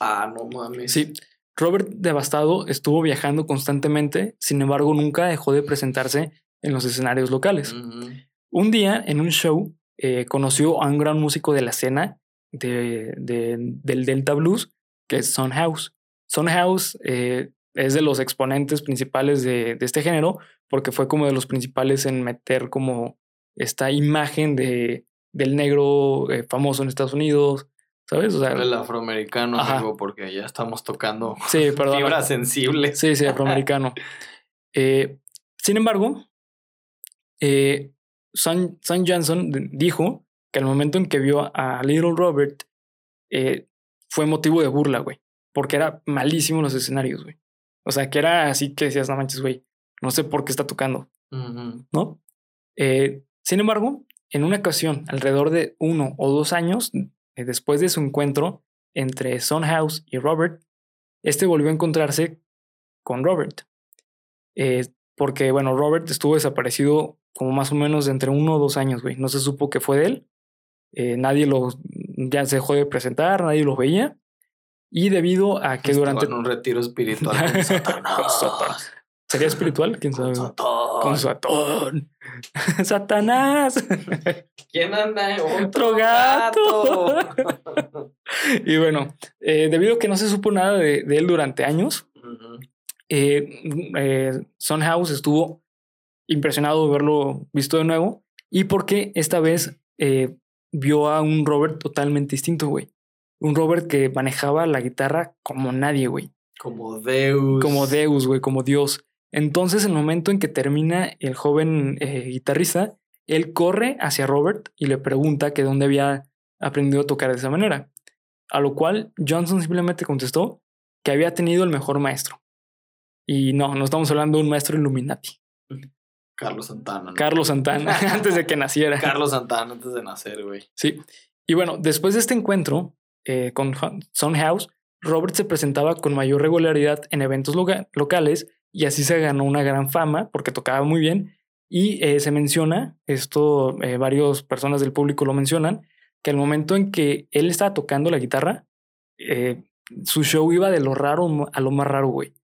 Ah, no mames. Sí, Robert devastado estuvo viajando constantemente, sin embargo nunca dejó de presentarse en los escenarios locales. Ujú. Un día, en un show, eh, conoció a un gran músico de la escena de, de- del Delta Blues, que es Son House. Son House eh, es de los exponentes principales de, de este género, porque fue como de los principales en meter como esta imagen de, del negro eh, famoso en Estados Unidos, ¿sabes? O sea, El afroamericano, amigo, porque ya estamos tocando sí, perdón. fibras sensibles. Sí, sí, afroamericano. Eh, sin embargo, eh, Son, Son Johnson dijo que al momento en que vio a Little Robert eh, fue motivo de burla, güey, porque era malísimo en los escenarios, güey. O sea, que era así que decías, no manches, güey, no sé por qué está tocando. ¿no? Eh, sin embargo, en una ocasión, alrededor de uno o dos años eh, después de su encuentro entre Son House y Robert, este volvió a encontrarse con Robert. Eh, porque, bueno, Robert estuvo desaparecido como más o menos de entre uno o dos años, güey. No se supo qué fue de él. Eh, nadie lo, ya se dejó de presentar, nadie lo veía. Y debido a que durante... un retiro espiritual con Satanás. Con. ¿Sería espiritual? ¿Quién Con sabe? Satán. Con Satán. Satanás. ¿Quién anda? Otro gato. y bueno, eh, debido a que no se supo nada de, de él durante años, Ujú. eh, eh, Son House estuvo impresionado de verlo visto de nuevo y porque esta vez eh, vio a un Robert totalmente distinto, güey. Un Robert que manejaba la guitarra como nadie, güey. Como Deus. Como Deus, güey, como Dios. Entonces, en el momento en que termina el joven eh, guitarrista, él corre hacia Robert y le pregunta que dónde había aprendido a tocar de esa manera. A lo cual Johnson simplemente contestó que había tenido el mejor maestro. Y no, no estamos hablando de un maestro Illuminati. Carlos Santana. ¿no? Carlos Santana, antes de que naciera. Carlos Santana antes de nacer, güey. Sí. Y bueno, después de este encuentro eh, con Son House, Robert se presentaba con mayor regularidad en eventos loca- locales y así se ganó una gran fama porque tocaba muy bien. Y eh, se menciona, esto eh, varias personas del público lo mencionan, que al momento en que él estaba tocando la guitarra, eh, su show iba de lo raro a lo más raro, güey.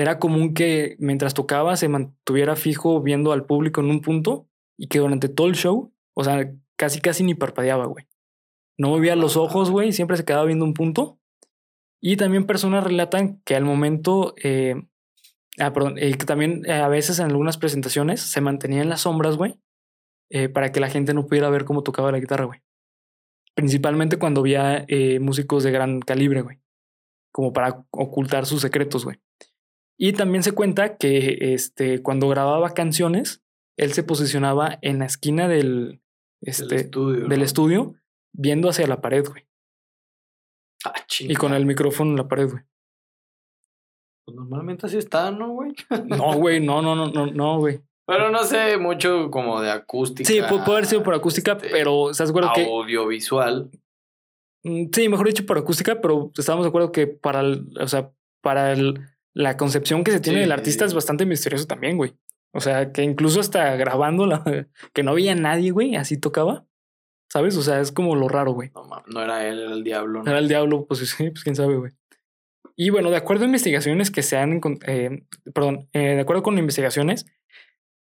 Era común que mientras tocaba se mantuviera fijo viendo al público en un punto y que durante todo el show, o sea, casi casi ni parpadeaba, güey. No movía los ojos, güey, siempre se quedaba viendo un punto. Y también personas relatan que al momento, eh, ah, perdón, eh, que también eh, a veces en algunas presentaciones se mantenía en las sombras, güey, para que la gente no pudiera ver cómo tocaba la guitarra, güey. Principalmente cuando había músicos de gran calibre, güey. Como para ocultar sus secretos, güey. Y también se cuenta que este, cuando grababa canciones, él se posicionaba en la esquina del, este, estudio. del ¿no? estudio, viendo hacia la pared, güey. Ah, Y con el micrófono en la pared, güey. Pues normalmente así está, ¿no, güey? No, güey, no, no, no, no, no, güey. Pero no sé mucho como de acústica. Sí, pu- puede haber sido por acústica, este, pero ¿estás de acuerdo que Audiovisual. Mm, Sí, mejor dicho por acústica, pero estamos de acuerdo que para el, o sea, para el- la concepción que se tiene Sí, del artista es bastante misterioso también, güey. O sea, que incluso hasta grabando la, que no había nadie, güey, así tocaba. ¿Sabes? O sea, es como lo raro, güey. No, no era él, era el diablo. ¿no? Era el diablo, pues sí, pues quién sabe, güey. Y bueno, de acuerdo a investigaciones que se han, eh, perdón, eh, de acuerdo con investigaciones,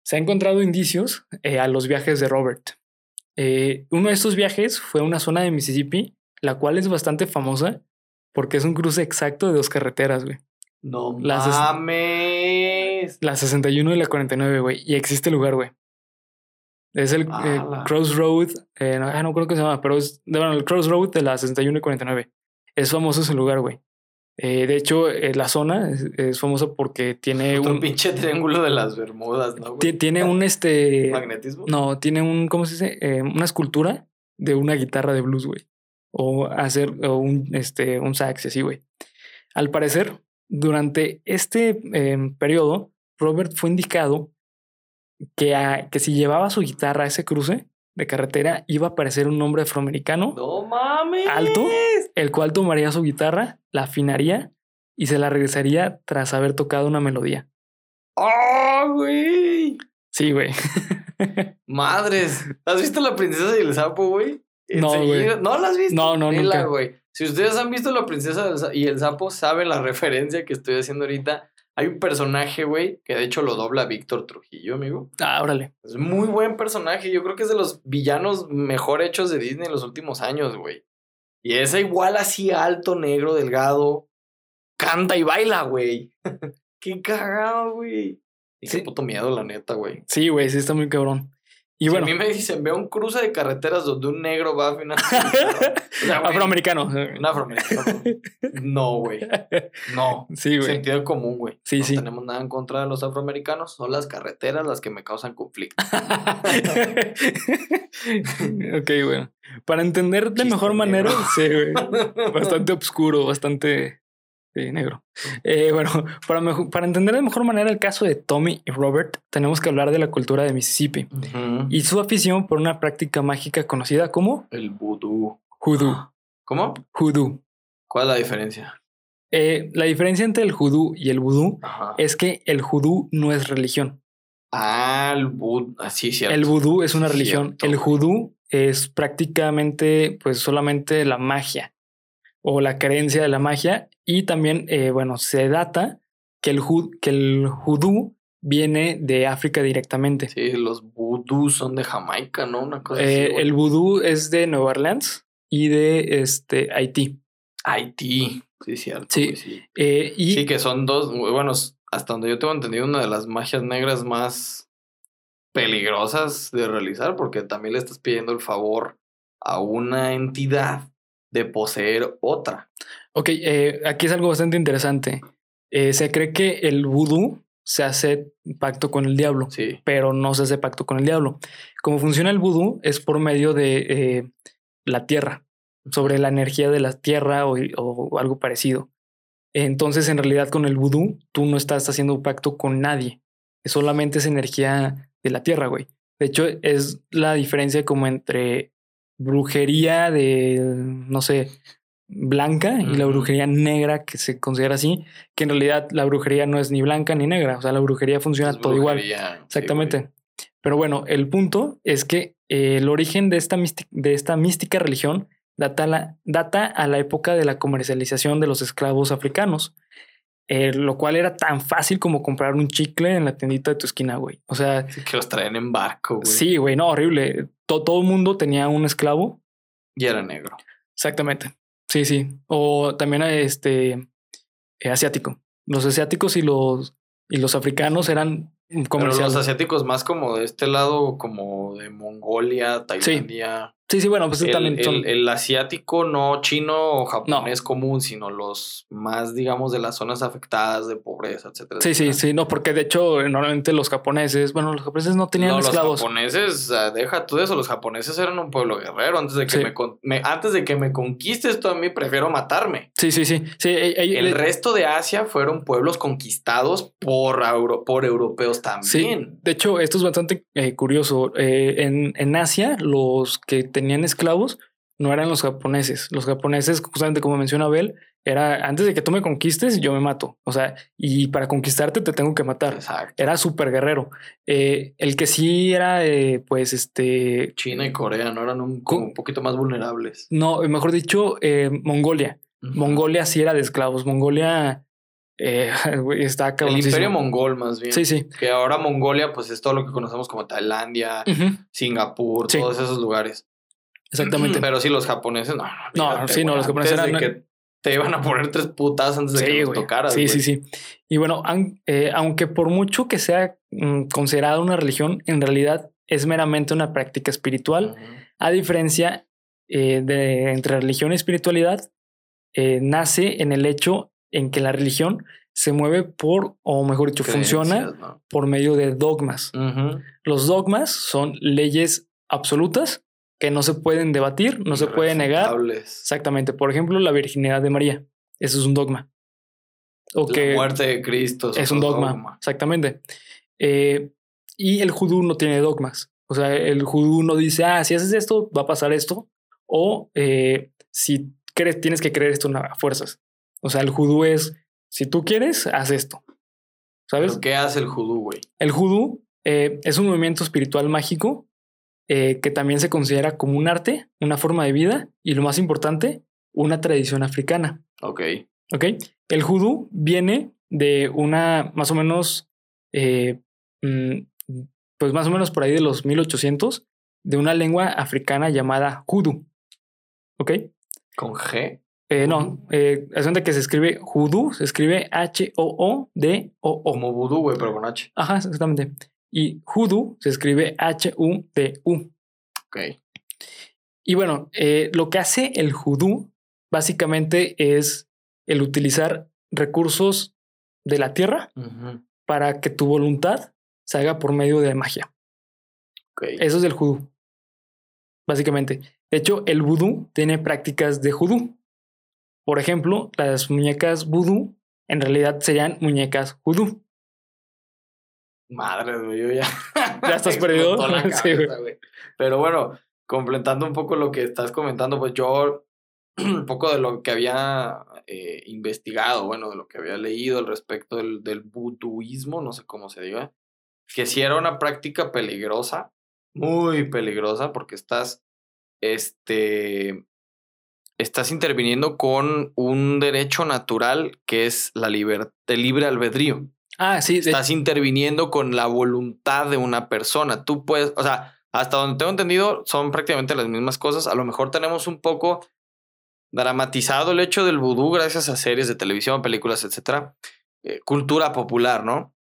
se han encontrado indicios eh, a los viajes de Robert. Eh, uno de estos viajes fue a una zona de Mississippi, la cual es bastante famosa porque es un cruce exacto de dos carreteras, güey. No Las es- mames. La 61 y la 49, güey. Y existe el lugar, güey. Es el eh, Ala. Crossroad. eh, no, ah, no creo que se llama, pero es bueno, el Crossroad de la 61 y 49. Es famoso ese lugar, güey. Eh, de hecho, eh, la zona es, es famosa porque tiene Otro un. pinche triángulo de las Bermudas, ¿no? güey? Tiene un este. magnetismo. No, tiene un. ¿Cómo se dice? Eh, una escultura de una guitarra de blues, güey. O hacer o un, este, un sax, así, güey. Al parecer, durante este eh, periodo, Robert fue indicado que, a- que si llevaba su guitarra a ese cruce de carretera, iba a aparecer un hombre afroamericano, No mames. Alto. el cual tomaría su guitarra, la afinaría y se la regresaría tras haber tocado una melodía. ¡Ah, güey! Sí, güey. Madres. ¿Has visto la princesa y el sapo, güey? No, güey. ¿No la has visto? No, no, Vela, nunca. güey. Si ustedes han visto la princesa y el sapo, saben la referencia que estoy haciendo ahorita. Hay un personaje, güey, que de hecho lo dobla Víctor Trujillo, amigo. Ah, órale. Es muy buen personaje. Yo creo que es de los villanos mejor hechos de Disney en los últimos años, güey. Y ese igual así alto, negro, delgado. Canta y baila, güey. Qué cagado, güey. Y Sí. qué puto miedo, la neta, güey. Sí, güey, sí está muy cabrón. Y Si bueno, a mí me dicen, veo un cruce de carreteras donde un negro va a final. O sea, afroamericano. Un afroamericano. No, güey. No. Sí, güey. Sentido común, güey. Sí, no sí. tenemos nada en contra de los afroamericanos. Son las carreteras las que me causan conflicto. ok, bueno. Para entender de Chiste mejor manera, negro. sí, güey. Bastante oscuro, bastante sí, negro. Eh, bueno, para, para entender de mejor manera el caso de Tommy y Robert, tenemos que hablar de la cultura de Mississippi y su afición por una práctica mágica conocida como El vudú. hoodoo. ¿Cómo? Hoodoo. ¿Cuál es la diferencia? Eh, la diferencia entre el hoodoo y el vudú Ajá. es que el hoodoo no es religión. Ah, el vudú. Ah, sí, cierto. El vudú es una religión. cierto, el hoodoo es prácticamente, pues, solamente la magia o la creencia de la magia. Y también, eh, bueno, se data que el, que el hoodoo viene de África directamente. Sí, los vudús son de Jamaica, ¿no? Una cosa Eh, así. güey. el vudú es de Nueva Orleans y de este, Haití. Haití. Sí, cierto. Sí. güey, sí. Eh, y Sí, que son dos, muy buenos, hasta donde yo tengo entendido, una de las magias negras más peligrosas de realizar, porque también le estás pidiendo el favor a una entidad de poseer otra. Ok, eh, aquí es algo bastante interesante. Eh, se cree que el vudú se hace pacto con el diablo, Sí. pero no se hace pacto con el diablo. Como funciona el vudú es por medio de eh, la tierra, sobre la energía de la tierra o, o algo parecido. Entonces, en realidad, con el vudú, tú no estás haciendo un pacto con nadie. Es solamente esa energía de la tierra, güey. De hecho, es la diferencia como entre brujería de, no sé, blanca y la brujería negra, que se considera así, que en realidad la brujería no es ni blanca ni negra, o sea, la brujería funciona Es todo igual. brujería, Exactamente. Pero bueno, el punto es que eh, el origen de esta, místi- de esta mística religión data, la- data a la época de la comercialización de los esclavos africanos, eh, lo cual era tan fácil como comprar un chicle en la tiendita de tu esquina, güey. O sea, Sí, que los traen en barco, güey. sí, güey, no, horrible. To- todo el mundo tenía un esclavo. Y era negro. Exactamente. Sí, sí. O también este eh, asiático. Los asiáticos y los, y los africanos eran Pero comercial. los asiáticos más como de este lado, como de Mongolia, Tailandia. Sí, sí, bueno, pues El, también son. el- el asiático no chino o japonés común, sino los más, digamos, de las zonas afectadas de pobreza, etcétera. Sí, sí, etcétera. sí, no, porque de hecho, normalmente los japoneses, bueno, los japoneses no tenían No, esclavos. los japoneses, deja tú de eso, los japoneses eran un pueblo guerrero. Antes de que, Sí. me, antes de que me conquistes tú a mí, prefiero matarme. Sí, sí, sí. sí El resto de Asia fueron pueblos conquistados por, euro- por europeos Sí, también. de hecho, esto es bastante eh, curioso. Eh, en, en Asia, los que tenían esclavos no eran los japoneses. Los japoneses, justamente como menciona Abel, era antes de que tú me conquistes, yo me mato. O sea, y para conquistarte te tengo que matar. Exacto. Era súper guerrero. Eh, el que sí era, eh, pues, este, China y Corea no eran un, como un poquito más vulnerables. no, mejor dicho, eh, Mongolia. Mongolia sí era de esclavos. Mongolia está El cabroncísimo. imperio mongol, más bien. Sí, sí. Que ahora Mongolia, pues es todo lo que conocemos como Tailandia, Singapur, Sí. todos esos lugares. Exactamente. Pero sí, los japoneses, no. no, No, sí, no, los japoneses antes de eran- que te iban a poner tres putas antes de que los tocaras. Sí, güey. sí, sí. Y bueno, an- eh, aunque por mucho que sea mm, considerada una religión, en realidad es meramente una práctica espiritual, Ujú. a diferencia eh, de entre religión y espiritualidad, eh, nace en el hecho en que la religión se mueve por, o mejor dicho, funciona Creencias, ¿no? por medio de dogmas. Ujú. Los dogmas son leyes absolutas que no se pueden debatir, no se puede negar. Exactamente. Por ejemplo, la virginidad de María. Eso es un dogma. O que La muerte de Cristo es un dogma. Exactamente. Eh, y el judú no tiene dogmas. O sea, el judú no dice, ah, si haces esto, va a pasar esto. O eh, si crees, tienes que creer esto a fuerzas. O sea, el judú es, si tú quieres, haz esto. ¿Sabes? ¿Pero ¿Qué hace el judú, güey? El judú eh, es un movimiento espiritual mágico eh, que también se considera como un arte, una forma de vida y lo más importante, una tradición africana. Ok. ¿Ok? El judú viene de una más o menos, eh, mm, pues más o menos por ahí de los 1800, de una lengua africana llamada judú. ¿Ok? Con G. Eh, no, eh, es donde que se escribe judú, se escribe H-O-O-D-O-O. Como vudú, güey, pero con H. Ajá, exactamente. Y Hudu se escribe H-U-D-U. Ok. Y bueno, eh, lo que hace el Hudu básicamente es el utilizar recursos de la tierra para que tu voluntad se haga por medio de magia. Ok. Eso es el Hudu. Básicamente. De hecho, el vudú tiene prácticas de Hudu. Por ejemplo, las muñecas vudú en realidad serían muñecas Hudu. Madre, güey, yo ya. ¿Ya estás perdido? Sí, güey. Pero bueno, completando un poco lo que estás comentando, pues yo un poco de lo que había eh, investigado, bueno, de lo que había leído al respecto del, del buduismo, no sé cómo se diga, que sí era una práctica peligrosa, muy peligrosa, porque estás, este, estás interviniendo con un derecho natural que es la libertad, el libre albedrío Ah, sí. estás interviniendo con la voluntad de una persona. Tú puedes, o sea, hasta donde tengo entendido, son prácticamente las mismas cosas. A lo mejor tenemos un poco dramatizado el hecho del vudú gracias a series de televisión, películas, etcétera. Eh, cultura popular, ¿no?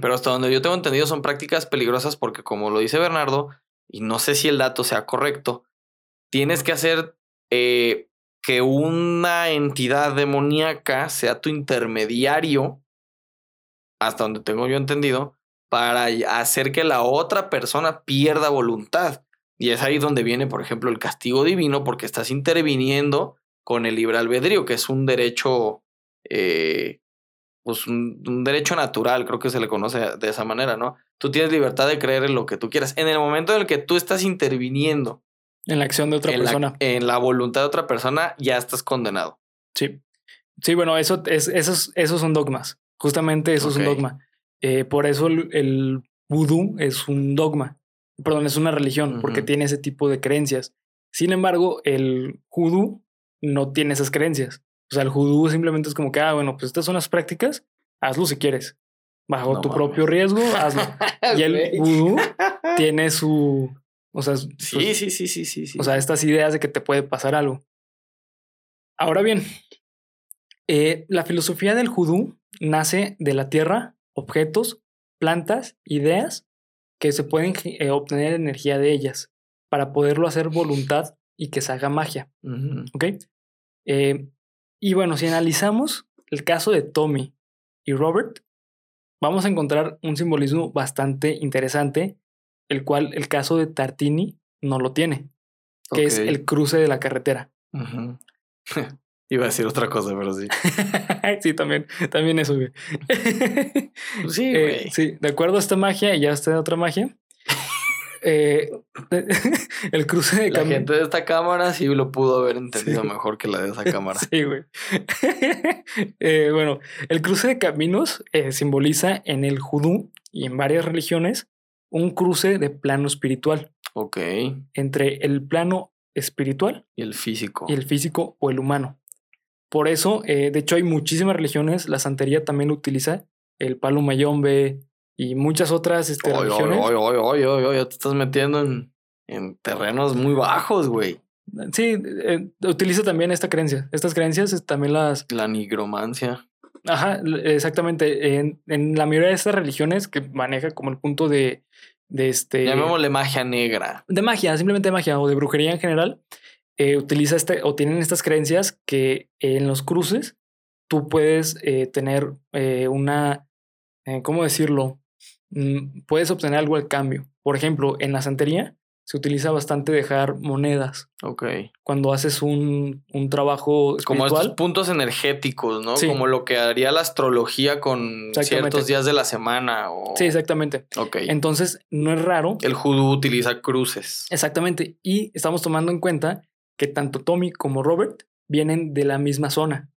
Pero hasta donde yo tengo entendido son prácticas peligrosas porque, como lo dice Bernardo, y no sé si el dato sea correcto, tienes que hacer eh, que una entidad demoníaca sea tu intermediario hasta donde tengo yo entendido, para hacer que la otra persona pierda voluntad. Y es ahí donde viene, por ejemplo, el castigo divino, porque estás interviniendo con el libre albedrío, que es un derecho, eh, pues un, un derecho natural, creo que se le conoce de esa manera, ¿no? Tú tienes libertad de creer en lo que tú quieras. En el momento en el que tú estás interviniendo en la acción de otra en, persona. La, en la voluntad de otra persona, ya estás condenado. Sí. Sí, bueno, eso es, esos, esos son dogmas. Justamente eso es un dogma. Eh, por eso el, el vudú es un dogma. Perdón, es una religión, porque tiene ese tipo de creencias. Sin embargo, el judú no tiene esas creencias. O sea, el judú simplemente es como que, ah, bueno, pues estas son las prácticas, hazlo si quieres. Bajo No tu mames. propio riesgo, hazlo. Y el vudú tiene su. O sea, Sí, sí, sí, sí, sí, sí. o sea, estas ideas de que te puede pasar algo. Ahora bien, eh, la filosofía del judú nace de la tierra, objetos, plantas, ideas que se pueden eh, obtener energía de ellas para poderlo hacer voluntad y que se haga magia. Ujú. ¿Ok? Eh, y bueno, si analizamos el caso de Tommy y Robert, vamos a encontrar un simbolismo bastante interesante, el cual el caso de Tartini no lo tiene, que es el cruce de la carretera. Iba a decir otra cosa, pero sí. sí, también, también eso, güey. Sí, Eh, güey. sí, de acuerdo a esta magia y ya está otra magia. eh, el cruce de La gente de esta cámara sí lo pudo haber entendido Sí. mejor que la de esa cámara. Sí, güey. Eh, bueno, el cruce de caminos eh, simboliza en el judú y en varias religiones un cruce de plano espiritual Ok. entre el plano espiritual Y el físico. y el físico o el humano. Por eso, eh, de hecho, hay muchísimas religiones. La santería también utiliza el palo mayombe y muchas otras este, religiones. oye, oye, oye, oye, oye, te estás metiendo en, en terrenos muy bajos, güey. Sí, eh, utiliza también esta creencia. Estas creencias también las... La nigromancia. Ajá, exactamente. En, en la mayoría de estas religiones que maneja como el punto de, de este... Llamémosle magia negra. de magia, simplemente de magia o de brujería en general, eh, utiliza este o tienen estas creencias que en los cruces tú puedes eh, tener eh, una, eh, ¿cómo decirlo? Mm, puedes obtener algo al cambio. Por ejemplo, en la santería se utiliza bastante dejar monedas Ok. cuando haces un, un trabajo Como estos puntos energéticos, ¿no? Sí. Como lo que haría la astrología con ciertos días de la semana. O... Sí, exactamente. Ok. Entonces, no es raro. El judú utiliza cruces. Exactamente. Y estamos tomando en cuenta que tanto Tommy como Robert vienen de la misma zona.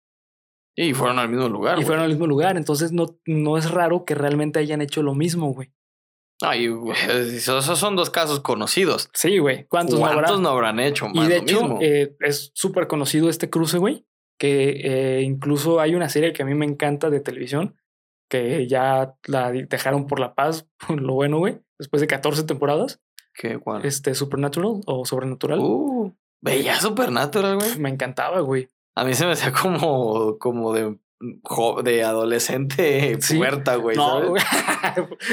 Y fueron al mismo lugar. y fueron al mismo lugar. Entonces no, no es raro que realmente hayan hecho lo mismo, güey. Ay, güey, esos son dos casos conocidos. Sí, güey. ¿Cuántos, no habrá? ¿Cuántos no habrán hecho? y Más de lo hecho, mismo? eh, es súper conocido este cruce, güey. Que eh, incluso hay una serie que a mí me encanta de televisión. Que ya la dejaron por la paz, lo bueno, güey. Después de 14 temporadas. ¿Qué? ¿Cuál? Este, Supernatural o Sobrenatural. Uh, veía Supernatural, güey. Me encantaba, güey. A mí se me hacía como, como de, de adolescente Sí. puerta, güey. no, ¿sabes? güey.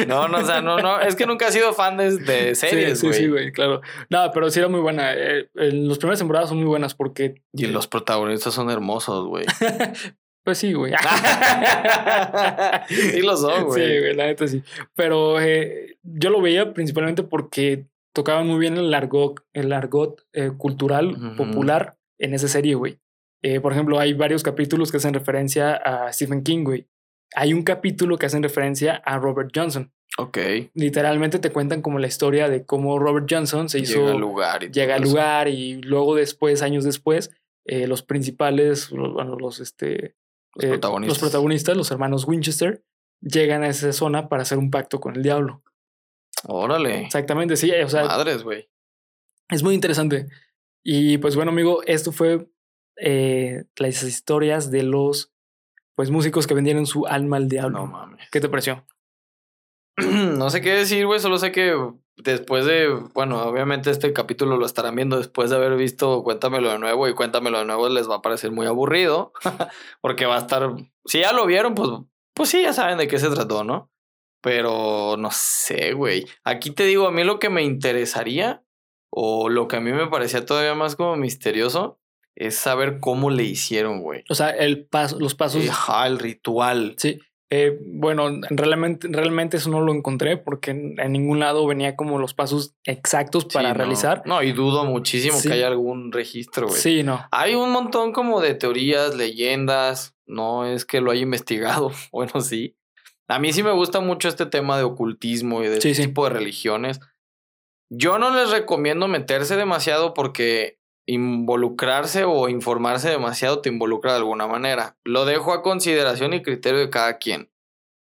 No, no, o sea, no, no. Es que nunca he sido fan de, de series, sí, güey. sí, sí, güey, claro. No, pero sí era muy buena. Eh, en las primeras temporadas son muy buenas porque, y los protagonistas son hermosos, güey. pues sí, güey. sí lo son, güey. Sí, güey, la neta sí. Pero eh, yo lo veía principalmente porque tocaban muy bien el argot, el argot eh, cultural popular en esa serie, güey. Eh, por ejemplo, hay varios capítulos que hacen referencia a Stephen King, güey. Hay un capítulo que hacen referencia a Robert Johnson. Ok. Literalmente te cuentan como la historia de cómo Robert Johnson se hizo Llega al lugar. Y llega al lugar y luego después, años después, eh, los principales, los, bueno, los, este, Los protagonistas. los protagonistas, los hermanos Winchester, llegan a esa zona para hacer un pacto con el diablo. Órale. Exactamente, sí, o sea, Madres, güey. es muy interesante. Y pues bueno, amigo, esto fue eh, las historias de los pues músicos que vendieron su alma al diablo. No mames. ¿Qué te pareció? no sé qué decir, güey. Solo sé que después de. Bueno, obviamente este capítulo lo estarán viendo después de haber visto Cuéntamelo de nuevo. Y Cuéntamelo de nuevo les va a parecer muy aburrido. porque va a estar. Si ya lo vieron, pues. Pues sí, ya saben de qué se trató, ¿no? Pero no sé, güey. Aquí te digo, a mí lo que me interesaría. O lo que a mí me parecía todavía más como misterioso. Es saber cómo le hicieron, güey. O sea, el paso, los pasos. Ajá, el ritual. Sí. Eh, bueno, realmente, realmente eso no lo encontré porque en, en ningún lado venía como los pasos exactos para Sí, no. realizar. No, y dudo muchísimo Sí. que haya algún registro, güey. Sí, no. Hay un montón como de teorías, leyendas. No es que lo haya investigado. Bueno, sí. A mí sí me gusta mucho este tema de ocultismo y de Sí, este sí. tipo de religiones. Yo no les recomiendo meterse demasiado porque involucrarse o informarse demasiado te involucra de alguna manera. Lo dejo a consideración y criterio de cada quien.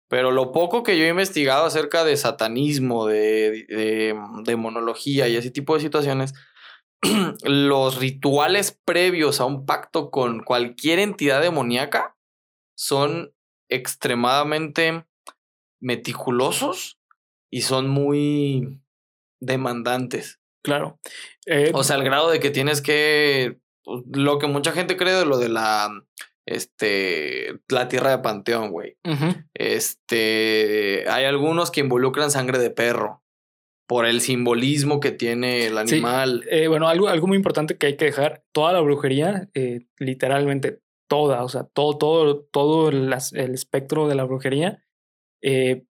Pero lo poco que yo he investigado acerca de satanismo, de, de demonología y ese tipo de situaciones, los rituales previos a un pacto con cualquier entidad demoníaca son extremadamente meticulosos y son muy demandantes. Claro. Eh, O sea, al grado de que tienes que. pues, Lo que mucha gente cree de lo de la este, la tierra de Panteón, güey. Este, hay algunos que involucran sangre de perro por el simbolismo que tiene el Sí. animal. Eh, bueno, algo, algo muy importante que hay que dejar, toda la brujería, eh, literalmente toda, o sea, todo, todo, todo el espectro de la brujería eh,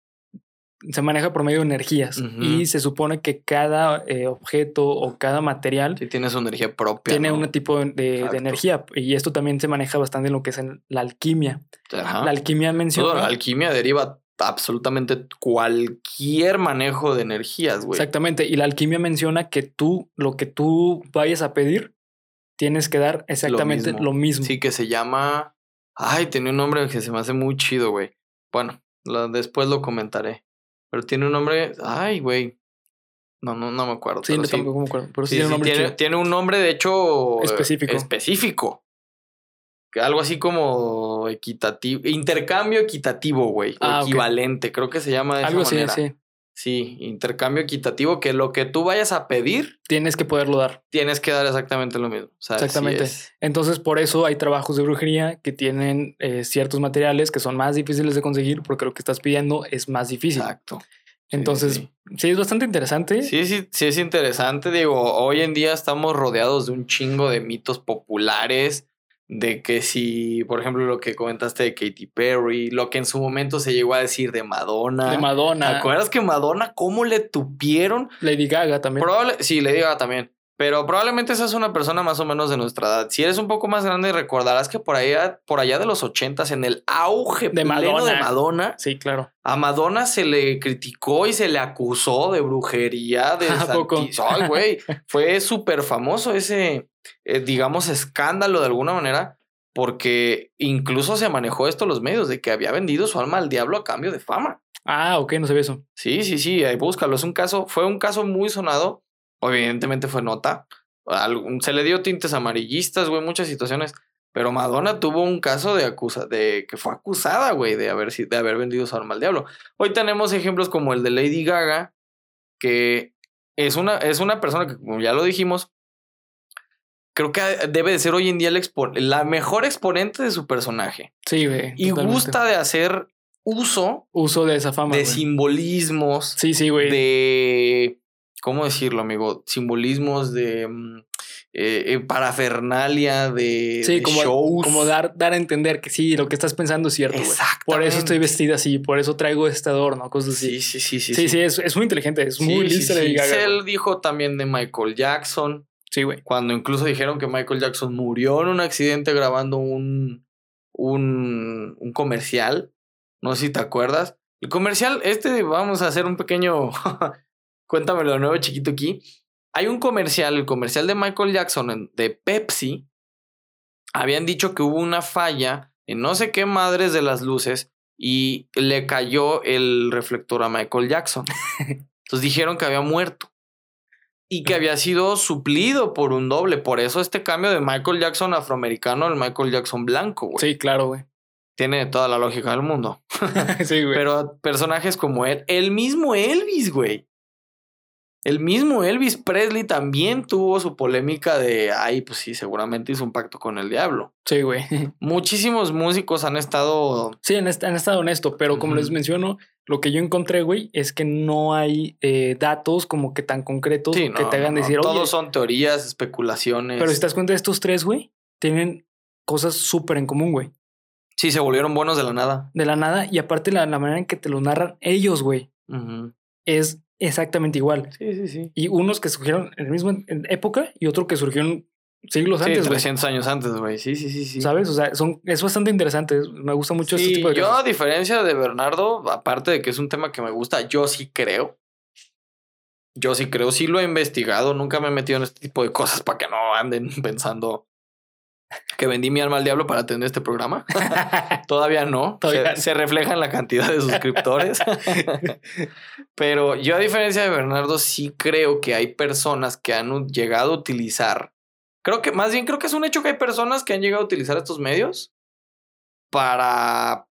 se maneja por medio de energías y se supone que cada eh, objeto o cada material Sí, tiene su energía propia. tiene ¿no? un tipo de, energía y esto también se maneja bastante en lo que es en la alquimia. Ajá. La alquimia menciona... la alquimia deriva absolutamente cualquier manejo de energías, güey. Exactamente. Y la alquimia menciona que tú, lo que tú vayas a pedir, tienes que dar exactamente mismo. lo mismo. Sí, que se llama. Ay, tiene un nombre que se me hace muy chido, güey. Bueno, lo- después lo comentaré. Pero tiene un nombre. Ay, güey. No, no, no me acuerdo. Sí, pero no, sí. tampoco me acuerdo. Pero sí, Sí, tiene un nombre tiene, un nombre, de hecho. Específico. Específico. Algo así como equitativo. Intercambio equitativo, güey. Ah, equivalente. Creo que se llama de Algo esa así, manera. sí. Sí, intercambio equitativo, que lo que tú vayas a pedir, Tienes que poderlo dar. tienes que dar exactamente lo mismo. O sea, así Exactamente. es. Entonces, por eso hay trabajos de brujería que tienen eh, ciertos materiales que son más difíciles de conseguir porque lo que estás pidiendo es más difícil. Exacto. Sí, Entonces, sí. sí, es bastante interesante. Sí, sí, sí es interesante. Digo, hoy en día estamos rodeados de un chingo de mitos populares. De que si, por ejemplo, lo que comentaste de Katy Perry, lo que en su momento se llegó a decir de Madonna. De ¿Te Madonna, acuerdas que Madonna, cómo le tupieron? Lady Gaga también. Probable, sí, le diga también. Pero probablemente esa es una persona más o menos de nuestra edad. Si eres un poco más grande, recordarás que por allá, por allá de los ochentas, en el auge De pleno de Madonna. Madonna, Sí, claro. a Madonna se le criticó y se le acusó de brujería, de ¿A poco? Ay, güey. Fue súper famoso ese, eh, digamos, escándalo de alguna manera, porque incluso se manejó esto en los medios, de que había vendido su alma al diablo a cambio de fama. Ah, ok, no sabía eso. Sí, sí, sí, ahí búscalo. Es un caso, fue un caso muy sonado. Evidentemente fue nota. Algún- Se le dio tintes amarillistas, güey, muchas situaciones. Pero Madonna tuvo un caso de acusa, de que fue acusada, güey, de haber, de haber vendido su alma al diablo. Hoy tenemos ejemplos como el de Lady Gaga, que es una, es una persona que, como ya lo dijimos, creo que debe de ser hoy en día el la mejor exponente de su personaje. Sí, güey. Y totalmente. gusta de hacer uso Uso de esa fama. de simbolismos Sí, sí, güey. de ¿cómo decirlo, amigo? Simbolismos de mm, eh, eh, parafernalia, de, Sí, de como, shows. como dar, dar a entender que sí, lo que estás pensando es cierto, güey. Por eso estoy vestida así, por eso traigo este adorno, cosas así. Sí, sí, sí, sí. Sí, sí, es, es muy inteligente, es muy lista. Lady Gaga. Él dijo también de Michael Jackson, Sí, güey. cuando incluso dijeron que Michael Jackson murió en un accidente grabando un, un, un comercial. No sé si te acuerdas. El comercial, este, vamos a hacer un pequeño. Cuéntamelo de nuevo, chiquito aquí. Hay un comercial, el comercial de Michael Jackson de Pepsi. Habían dicho que hubo una falla en no sé qué madres de las luces y le cayó el reflector a Michael Jackson. Entonces dijeron que había muerto y que había sido suplido por un doble. Por eso este cambio de Michael Jackson afroamericano al Michael Jackson blanco, güey. Sí, claro, güey. Tiene toda la lógica del mundo. sí, güey. Pero personajes como él, el mismo Elvis, güey. El mismo Elvis Presley también tuvo su polémica de, ay, pues sí, seguramente hizo un pacto con el diablo. Sí, güey. Muchísimos músicos han estado... Sí, han, est- han estado en esto, pero como les menciono, lo que yo encontré, güey, es que no hay eh, datos como que tan concretos Sí, que te hagan no, no. decir, oye, Todos son teorías, especulaciones. pero si te das cuenta estos tres, güey, tienen cosas súper en común, güey. Sí, se volvieron buenos de la nada. De la nada, y aparte la, la manera en que te lo narran ellos, güey, es exactamente igual. Sí, sí, sí. Y unos que surgieron en la misma época y otro que surgieron siglos Sí, antes, güey. 300 años antes, güey. Sí, sí, sí, sí. ¿Sabes? O sea, son, es bastante interesante. es- Me gusta mucho este tipo de yo cosas. a diferencia de Bernardo, aparte de que es un tema que me gusta, yo sí creo. Yo sí creo, sí lo he investigado, nunca me he metido en este tipo de cosas para que no anden pensando que vendí mi alma al diablo para tener este programa. Todavía no. Todavía se, refleja en la cantidad de suscriptores. Pero yo, a diferencia de Bernardo, sí creo que hay personas que han llegado a utilizar. Creo que, más bien, creo que es un hecho que hay personas que han llegado a utilizar estos medios para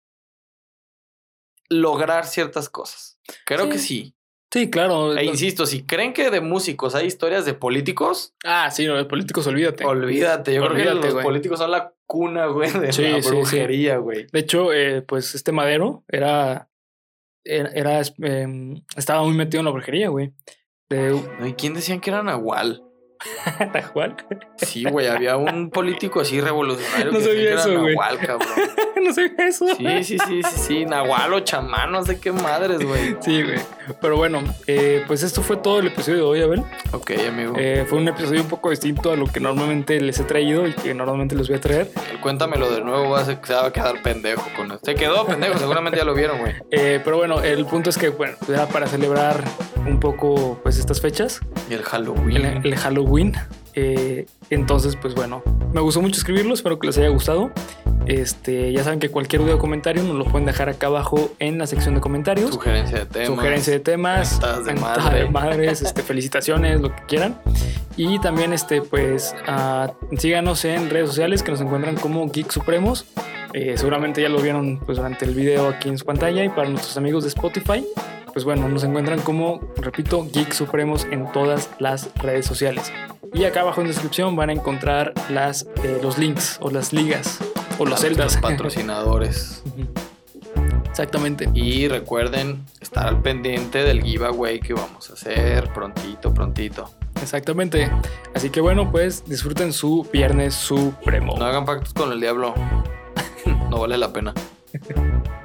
lograr ciertas cosas. Creo Sí. que sí. Sí, claro. E insisto, si creen que de músicos hay historias de políticos, Ah, sí, no, de políticos, olvídate. olvídate. Yo creo Olvídate, que los políticos son la cuna, güey, de Sí, la sí, sí. brujería, güey. De hecho, eh, pues este madero era. Era. em, estaba muy metido en la brujería, güey. De ¿Y quién decían que era Nahual? Juan. Sí, güey, había un político así revolucionario No que sabía que eso, era güey. Nahual, cabrón. no sé eso. Sí, sí, sí, sí, sí, Nahual o chamán, no sé qué madres, güey. Sí, güey. Pero bueno, eh, pues esto fue todo el episodio de hoy, Abel. Ok, amigo. Eh, fue un episodio un poco distinto a lo que normalmente les he traído y que normalmente les voy a traer. Cuéntamelo de nuevo, va a ser- se va a quedar pendejo con esto. Se quedó pendejo, seguramente ya lo vieron, güey. Eh, pero bueno, el punto es que, bueno, era para celebrar un poco pues estas fechas, Y el Halloween. el, el Halloween. Eh, entonces, pues bueno, me gustó mucho escribirlo, espero que les haya gustado. Este, ya saben que cualquier duda o comentario nos lo pueden dejar acá abajo en la sección de comentarios. Sugerencia de temas. Sugerencia de temas, de madre. de madres, este, felicitaciones, lo que quieran. Y también, este, pues, ah, síganos en redes sociales que nos encuentran como Geek Supremos. Eh, seguramente ya lo vieron pues, durante el video aquí en su pantalla. Y para nuestros amigos de Spotify, pues bueno, nos encuentran como, repito, Geek Supremos en todas las redes sociales. Y acá abajo en descripción van a encontrar las, eh, los links o las ligas o los a celdas. nuestros patrocinadores. Exactamente. Y recuerden estar al pendiente del giveaway que vamos a hacer prontito, prontito. Exactamente. Así que bueno, pues disfruten su Viernes Supremo. No hagan pactos con el diablo. No vale la pena.